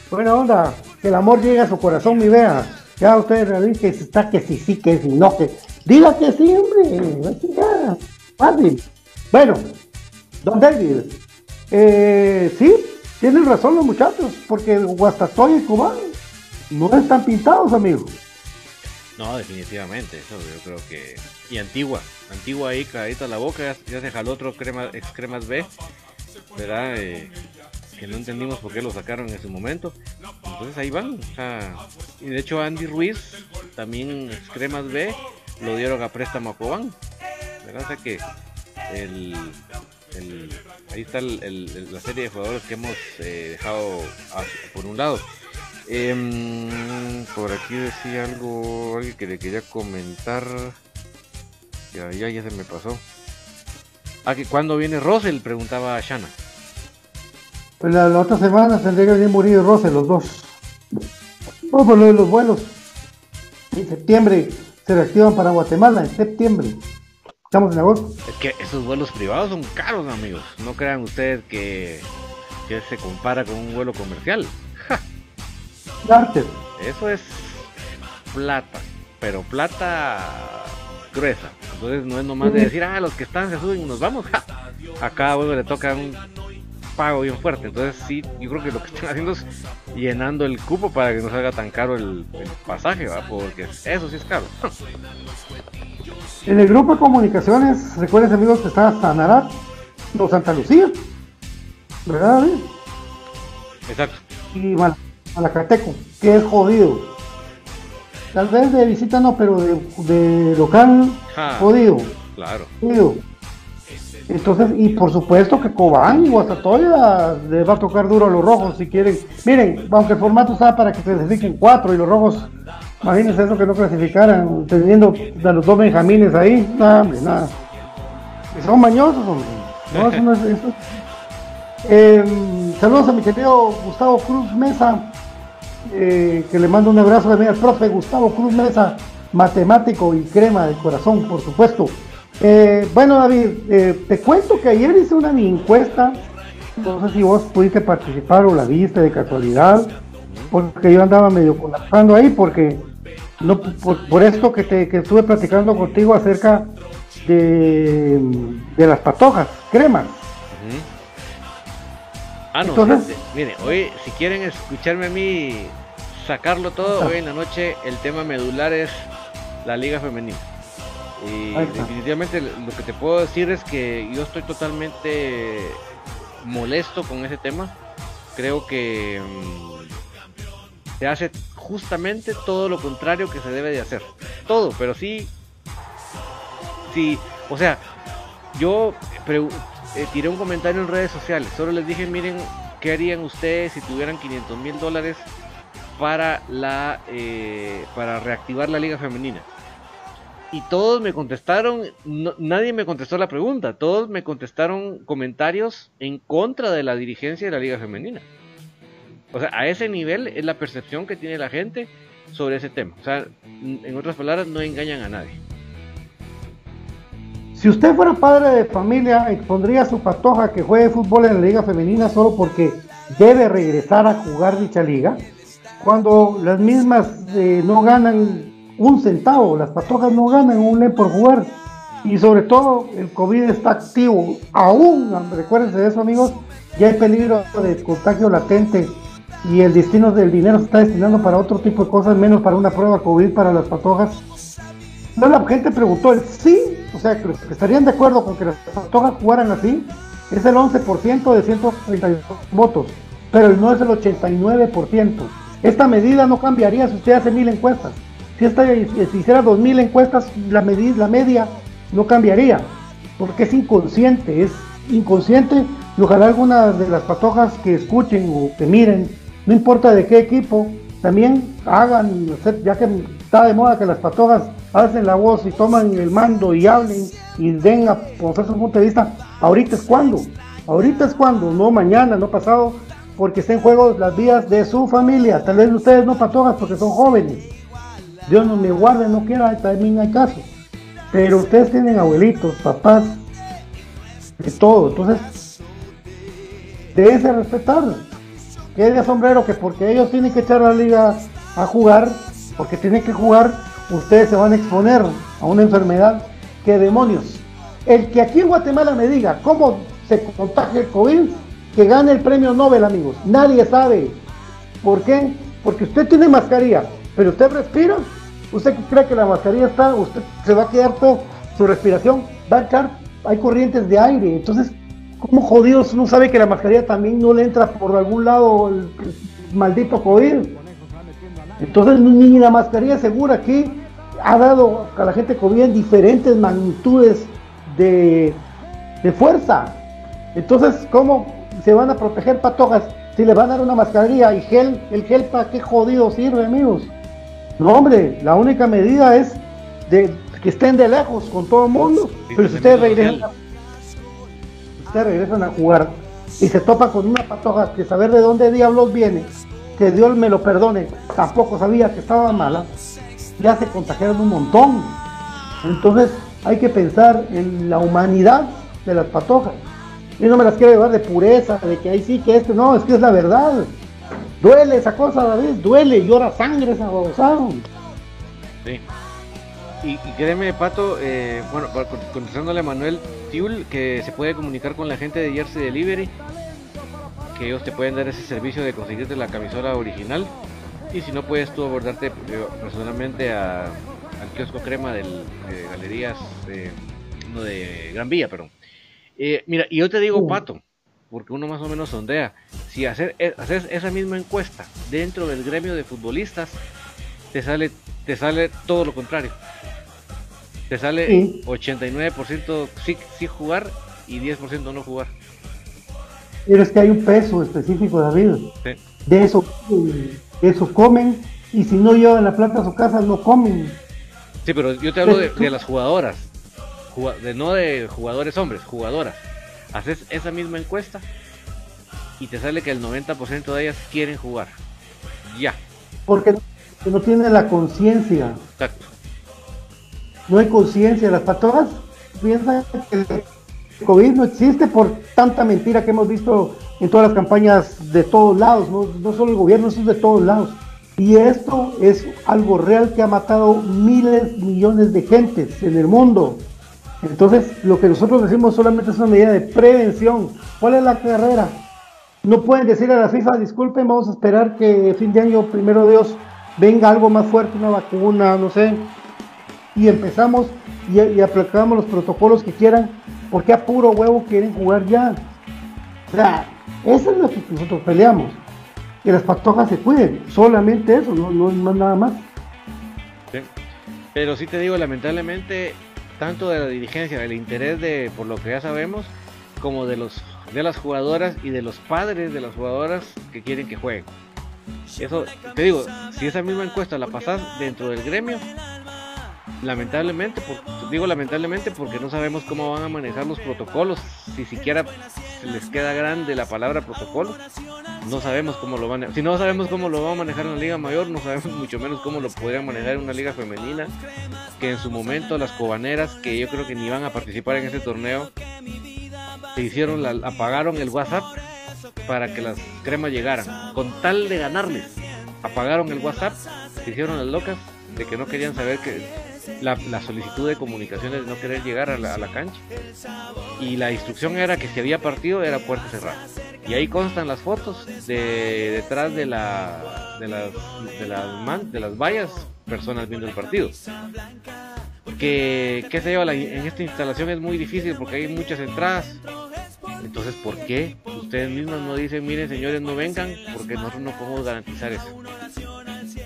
Buena onda, que el amor llegue a su corazón, mi vea. Ya usted me dice que está, que si sí, que si no, que. Diga que sí, hombre. Fácil. Bueno, don David, eh, sí, tienen razón los muchachos, porque Guastatoya y Cubán no están pintados, amigo. No, definitivamente, eso yo creo que. Y Antigua, Antigua ahí, cagadita la boca, ya, se jaló otro crema, ex cremas B, ¿verdad? Eh, que no entendimos por qué lo sacaron en su momento. Entonces ahí van. O sea, y de hecho Andy Ruiz, también ex cremas B, lo dieron a préstamo a Cobán. ¿verdad? O sea que el, el- ahí está el- el- la serie de jugadores que hemos eh, dejado por un lado. Em, por aquí decía algo, alguien que le quería comentar. Ya, ya, ya se me pasó. Ah, que cuando viene Russell, preguntaba a Shana. Pues la, la otra semana tendría que venir Murillo y Rose, los dos. No, por lo de los vuelos. En septiembre se reactivan para Guatemala, en septiembre. Estamos en agosto. Es que esos vuelos privados son caros, amigos. No crean ustedes que, que se compara con un vuelo comercial. Charter. Eso es plata, pero plata gruesa. Entonces no es nomás de decir, ah, los que están se suben y nos vamos. ¡ja! A cada vuelo le toca un pago bien fuerte. Entonces sí, yo creo que lo que están haciendo es llenando el cupo para que no salga tan caro el, el pasaje, ¿va? porque eso sí es caro. En el grupo de comunicaciones, recuerden amigos que está Sanarat o Santa Lucía, ¿verdad? David? Exacto. Y Mal- Malacateco, que es jodido. Tal vez de visita no, pero de, de local, Ja. jodido. Claro. jodido. Entonces, y por supuesto que Cobán y Guastatoya les va a tocar duro a los rojos si quieren. Miren, aunque el formato está para que se clasifiquen cuatro y los rojos, imagínense eso que no clasificaran, teniendo a los dos benjamines ahí, nada, hombre, nada. Son mañosos, hombre. No, eso no es eso. Eh, saludos a mi querido Gustavo Cruz Mesa, eh, que le mando un abrazo también al profe Gustavo Cruz Mesa, matemático y crema de corazón, por supuesto. Eh, bueno, David, eh, te cuento que ayer hice una encuesta. No sé si vos pudiste participar o la viste de casualidad, porque yo andaba medio colapsando ahí, porque no por, por esto que, te, que estuve platicando contigo acerca de, de las patojas, cremas. Ah, no, Entonces- mire, hoy si quieren escucharme a mí sacarlo todo, hoy en la noche el tema medular es la liga femenina. Y definitivamente lo que te puedo decir es que yo estoy totalmente molesto con ese tema. Creo que mm, se hace justamente todo lo contrario que se debe de hacer. Todo, pero sí, sí, o sea, yo eh, tiré un comentario en redes sociales. Solo les dije, miren, ¿qué harían ustedes si tuvieran 500 mil dólares para la eh, para reactivar la liga femenina? Y todos me contestaron, nadie me contestó la pregunta, todos me contestaron comentarios en contra de la dirigencia de la liga femenina. O sea, a ese nivel es la percepción que tiene la gente sobre ese tema. O sea, en otras palabras, no engañan a nadie. Si usted fuera padre de familia, expondría a su patoja que juegue fútbol en la liga femenina solo porque debe regresar a jugar dicha liga, cuando las mismas eh, no ganan un centavo, las patojas no ganan un le por jugar. Y sobre todo el COVID está activo, aún, recuérdense de eso amigos, ya hay peligro de contagio latente y el destino del dinero se está destinando para otro tipo de cosas, menos para una prueba COVID para las patojas. No, la gente preguntó el sí, o sea, estarían de acuerdo con que las patojas jugaran así, es el 11% de 132 votos, pero no es el 89%. Esta medida no cambiaría si usted hace mil encuestas. Si esta si hiciera dos mil encuestas, la, la media no cambiaría, porque es inconsciente, es inconsciente y ojalá algunas de las patojas que escuchen o que miren, no importa de qué equipo, también hagan, ya que está de moda que las patojas hacen la voz y toman el mando y hablen y den a conocer su punto de vista, ahorita es cuando, ahorita es cuando, no mañana, no pasado, porque está en juego las vidas de su familia, tal vez ustedes no patojas porque son jóvenes, Dios nos me guarde, no quiera, también hay casos, pero ustedes tienen abuelitos, papás, de todo, entonces deben respetarlo. Que de sombrero que porque ellos tienen que echar la liga a jugar, porque tienen que jugar, ustedes se van a exponer a una enfermedad. que demonios! El que aquí en Guatemala me diga cómo se contagia el COVID, que gane el premio Nobel, amigos. Nadie sabe. ¿Por qué? Porque usted tiene mascarilla, pero usted respira. ¿Usted cree que la mascarilla está? Usted se va a quedar todo, su respiración va a entrar, hay corrientes de aire. Entonces, ¿cómo jodidos uno sabe que la mascarilla también no le entra por algún lado el maldito COVID? Entonces, ni la mascarilla segura aquí ha dado a la gente COVID en diferentes magnitudes de, de fuerza. Entonces, ¿cómo se van a proteger patojas si le van a dar una mascarilla y gel? ¿El gel para qué jodido sirve, amigos? No, hombre, la única medida es de que estén de lejos con todo el mundo. Pero si ustedes regresan, a, ustedes regresan a jugar y se topan con una patoja que saber de dónde diablos viene, que Dios me lo perdone, tampoco sabía que estaba mala, ya se contagiaron un montón. Entonces hay que pensar en la humanidad de las patojas. Y no me las quiero llevar de pureza, de que ahí sí, que este, no, es que es la verdad. Duele esa cosa, David, duele, llora sangre esa babosada. Sí. Y, créeme, Pato, eh, bueno, contestándole a Manuel Tiul, que se puede comunicar con la gente de Jersey Delivery, que ellos te pueden dar ese servicio de conseguirte la camisola original. Y si no, puedes tú abordarte eh, personalmente a- al kiosco crema del, de Galerías, eh, no de Gran Vía, perdón. Eh, mira, y yo te digo, Pato, porque uno más o menos sondea, si hacer, haces esa misma encuesta dentro del gremio de futbolistas, te sale, te sale todo lo contrario. Te sale Sí. 89% sí, sí jugar y 10% no jugar. Pero es que hay un peso específico, David. Sí. De eso, de eso comen, y si no llevan la plata a su casa, no comen. Sí, pero yo te hablo de, de las jugadoras, Juga- de, no de jugadores hombres, jugadoras. Haces esa misma encuesta y te sale que el 90% de ellas quieren jugar. Ya, Porque no, no tienen la conciencia. exacto. No hay conciencia. Las patojas piensan que COVID no existe por tanta mentira que hemos visto en todas las campañas de todos lados. No, solo el gobierno, eso es de todos lados. Y esto es algo real que ha matado miles, millones de gentes en el mundo. Entonces, lo que nosotros decimos solamente es una medida de prevención. ¿Cuál es la carrera? No pueden decir a la FIFA, disculpen, vamos a esperar que fin de año, primero Dios, venga algo más fuerte, una vacuna, no sé, y empezamos y, y aplicamos los protocolos que quieran, porque a puro huevo quieren jugar ya. O sea, eso es lo que nosotros peleamos. Que las patojas se cuiden, solamente eso, no, no, no nada más. Sí. Pero sí te digo, lamentablemente, tanto de la dirigencia, del interés de, por lo que ya sabemos, como de los de las jugadoras y de los padres de las jugadoras que quieren que jueguen. Eso, te digo, si esa misma encuesta la pasas dentro del gremio, lamentablemente, por, digo lamentablemente porque no sabemos cómo van a manejar los protocolos, si siquiera les queda grande la palabra protocolo, no sabemos cómo lo van a, si no sabemos cómo lo van a manejar en la liga mayor, no sabemos mucho menos cómo lo podrían manejar en una liga femenina, que en su momento las cobaneras, que yo creo que ni van a participar en ese torneo, se hicieron, la, apagaron el WhatsApp para que las cremas llegaran, con tal de ganarles, apagaron el WhatsApp, se hicieron las locas de que no querían saber que la, solicitud de comunicaciones de no querer llegar a la, cancha. Y la instrucción era que si había partido era puerta cerrada. Y ahí constan las fotos de detrás de la de las de las, de las vallas personas viendo el partido. Que qué sé yo la- en esta instalación es muy difícil porque hay muchas entradas. Entonces ¿por qué ustedes mismos no dicen miren señores no vengan porque nosotros no podemos garantizar eso.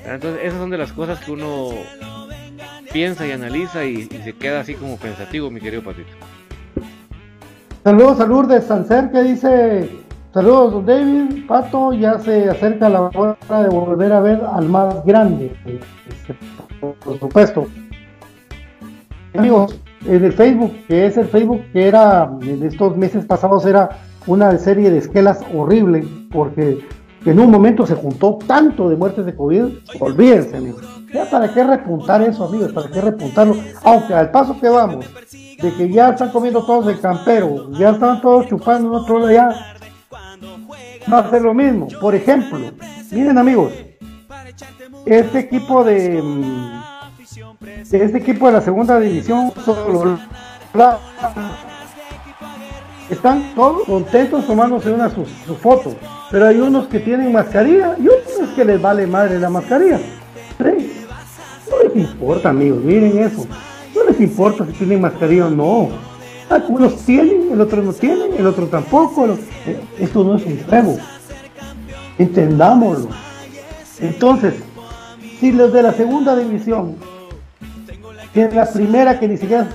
Entonces esas son de las cosas que uno piensa y analiza y, se queda así como pensativo mi querido Patito Saludos a Lourdes Sancer que dice, saludos David, Pato, ya se acerca la hora de volver a ver al más grande, Este, por supuesto. Amigos, en el Facebook, que es el Facebook que era, en estos meses pasados era una serie de esquelas horrible, porque en un momento se juntó tanto de muertes de COVID, olvídense amigos. Ya para qué repuntar eso amigos, para qué repuntarlo, aunque al paso que vamos, de que ya están comiendo todos el campero, ya están todos chupando en otro lado, ya va a ser lo mismo. Por ejemplo, miren amigos, este equipo de, mm, este equipo de la segunda división solo están todos contentos tomándose una su, su foto, pero hay unos que tienen mascarilla y otros que les vale madre la mascarilla. Les importa, amigos, miren eso. No les importa si tienen mascarilla o no. Algunos tienen, el otro no tiene, el otro tampoco. eh, Esto no es un juego. Entendámoslo. Entonces, si los de la segunda división, que es la primera que ni siquiera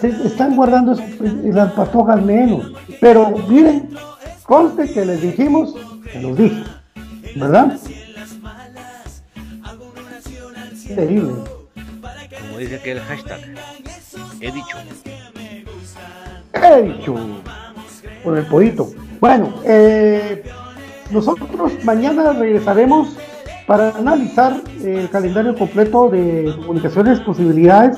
se están guardando pues, las patojas menos. Pero miren, conste que les dijimos, que los dije, ¿verdad? Terrible. Como dice aquel hashtag. He dicho. He dicho. Con el pollito. Bueno, eh, nosotros mañana regresaremos para analizar el calendario completo de comunicaciones, posibilidades,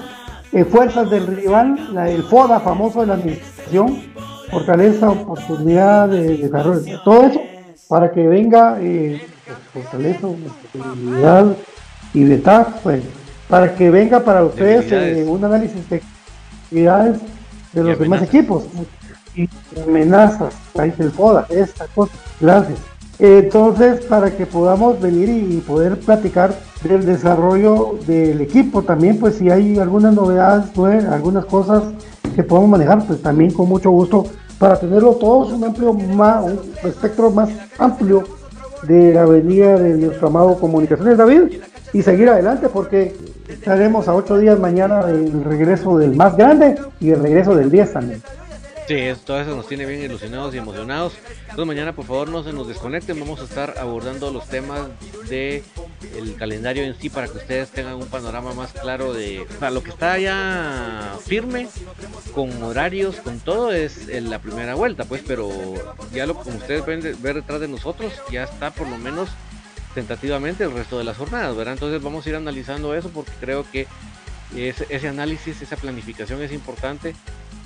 eh, fuerzas del rival, la- el FODA famoso de la administración, fortaleza, oportunidad de desarrollo, todo eso para que venga eh, fortaleza, posibilidad y ventaja, pues, para que venga para ustedes eh, un análisis de actividades de los demás equipos. Y amenazas, ahí se el FODA, esta cosa, gracias. Entonces, para que podamos venir y poder platicar del desarrollo del equipo también, pues si hay algunas novedades, nue- algunas cosas que podamos manejar, pues también con mucho gusto para tenerlo todos un amplio más, un espectro más amplio de la venida de nuestro amado Comunicaciones David y seguir adelante porque estaremos a ocho días mañana del regreso del más grande y el regreso del 10 también. Sí, es- todo eso nos tiene bien ilusionados y emocionados. Entonces mañana por favor no se nos desconecten, vamos a estar abordando los temas de calendario en sí para que ustedes tengan un panorama más claro de lo que está ya firme con horarios, con todo es la primera vuelta, pues, pero ya lo como ustedes pueden de- ver detrás de nosotros ya está por lo menos tentativamente el resto de las jornadas, ¿verdad? Entonces vamos a ir analizando eso porque creo que ese, análisis, esa planificación es importante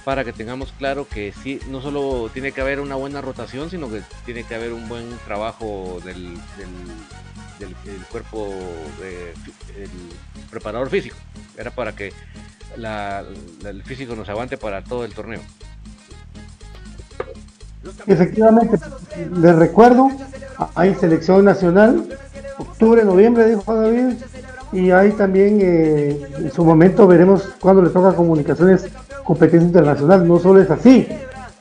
para que tengamos claro que sí, no solo tiene que haber una buena rotación, sino que tiene que haber un buen trabajo del, del- del, cuerpo preparador físico. Era para que el físico nos aguante para todo el torneo. Efectivamente, les recuerdo, hay selección nacional, octubre, noviembre, dijo David, y hay también, eh, en su momento veremos cuando le toca comunicaciones competencia internacional, no solo es así.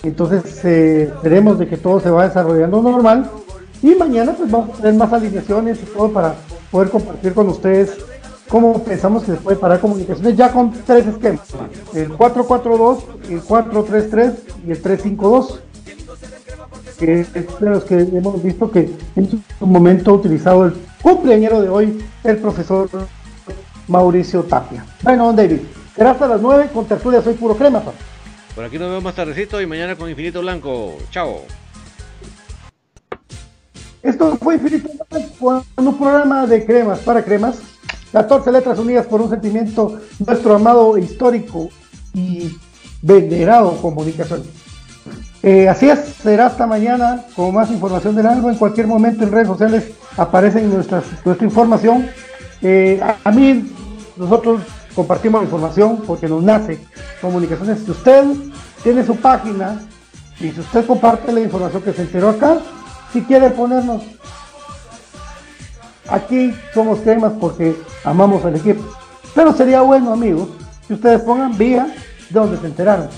Entonces, eh, esperemos de que todo se va desarrollando normal, y mañana pues vamos a tener más alineaciones y todo para poder compartir con ustedes cómo pensamos que se puede parar comunicaciones ya con tres esquemas, el 4-4-2, el 4-3-3 y el 3-5-2 que es de los que hemos visto que en su momento ha utilizado el cumpleañero de hoy, el profesor Mauricio Tapia. Bueno, don David, será hasta las 9 con tertulia Soy Puro Crema. Por aquí nos vemos más tardecito y mañana con Infinito Blanco. Chao. Esto fue Infinito Blanco, un programa de cremas para cremas. 14 letras unidas por un sentimiento, nuestro amado, histórico y venerado comunicación. Eh, así es, será hasta mañana con más información del algo. En cualquier momento en redes sociales aparecen nuestras, nuestra información. Eh, a, mí, nosotros compartimos información porque nos nace comunicaciones. Si usted tiene su página y si usted comparte la información que se enteró acá, si quiere ponernos aquí somos cremas porque amamos al equipo. Pero sería bueno, amigos, que ustedes pongan vía de donde se enteraron.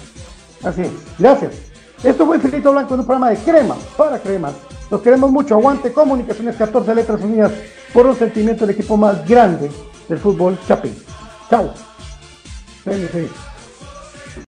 Así es. Gracias. Esto fue Infinito Blanco en un programa de crema para cremas. Los queremos mucho. Aguante Comunicaciones 14 Letras Unidas por un sentimiento del equipo más grande del fútbol chapín. Chao.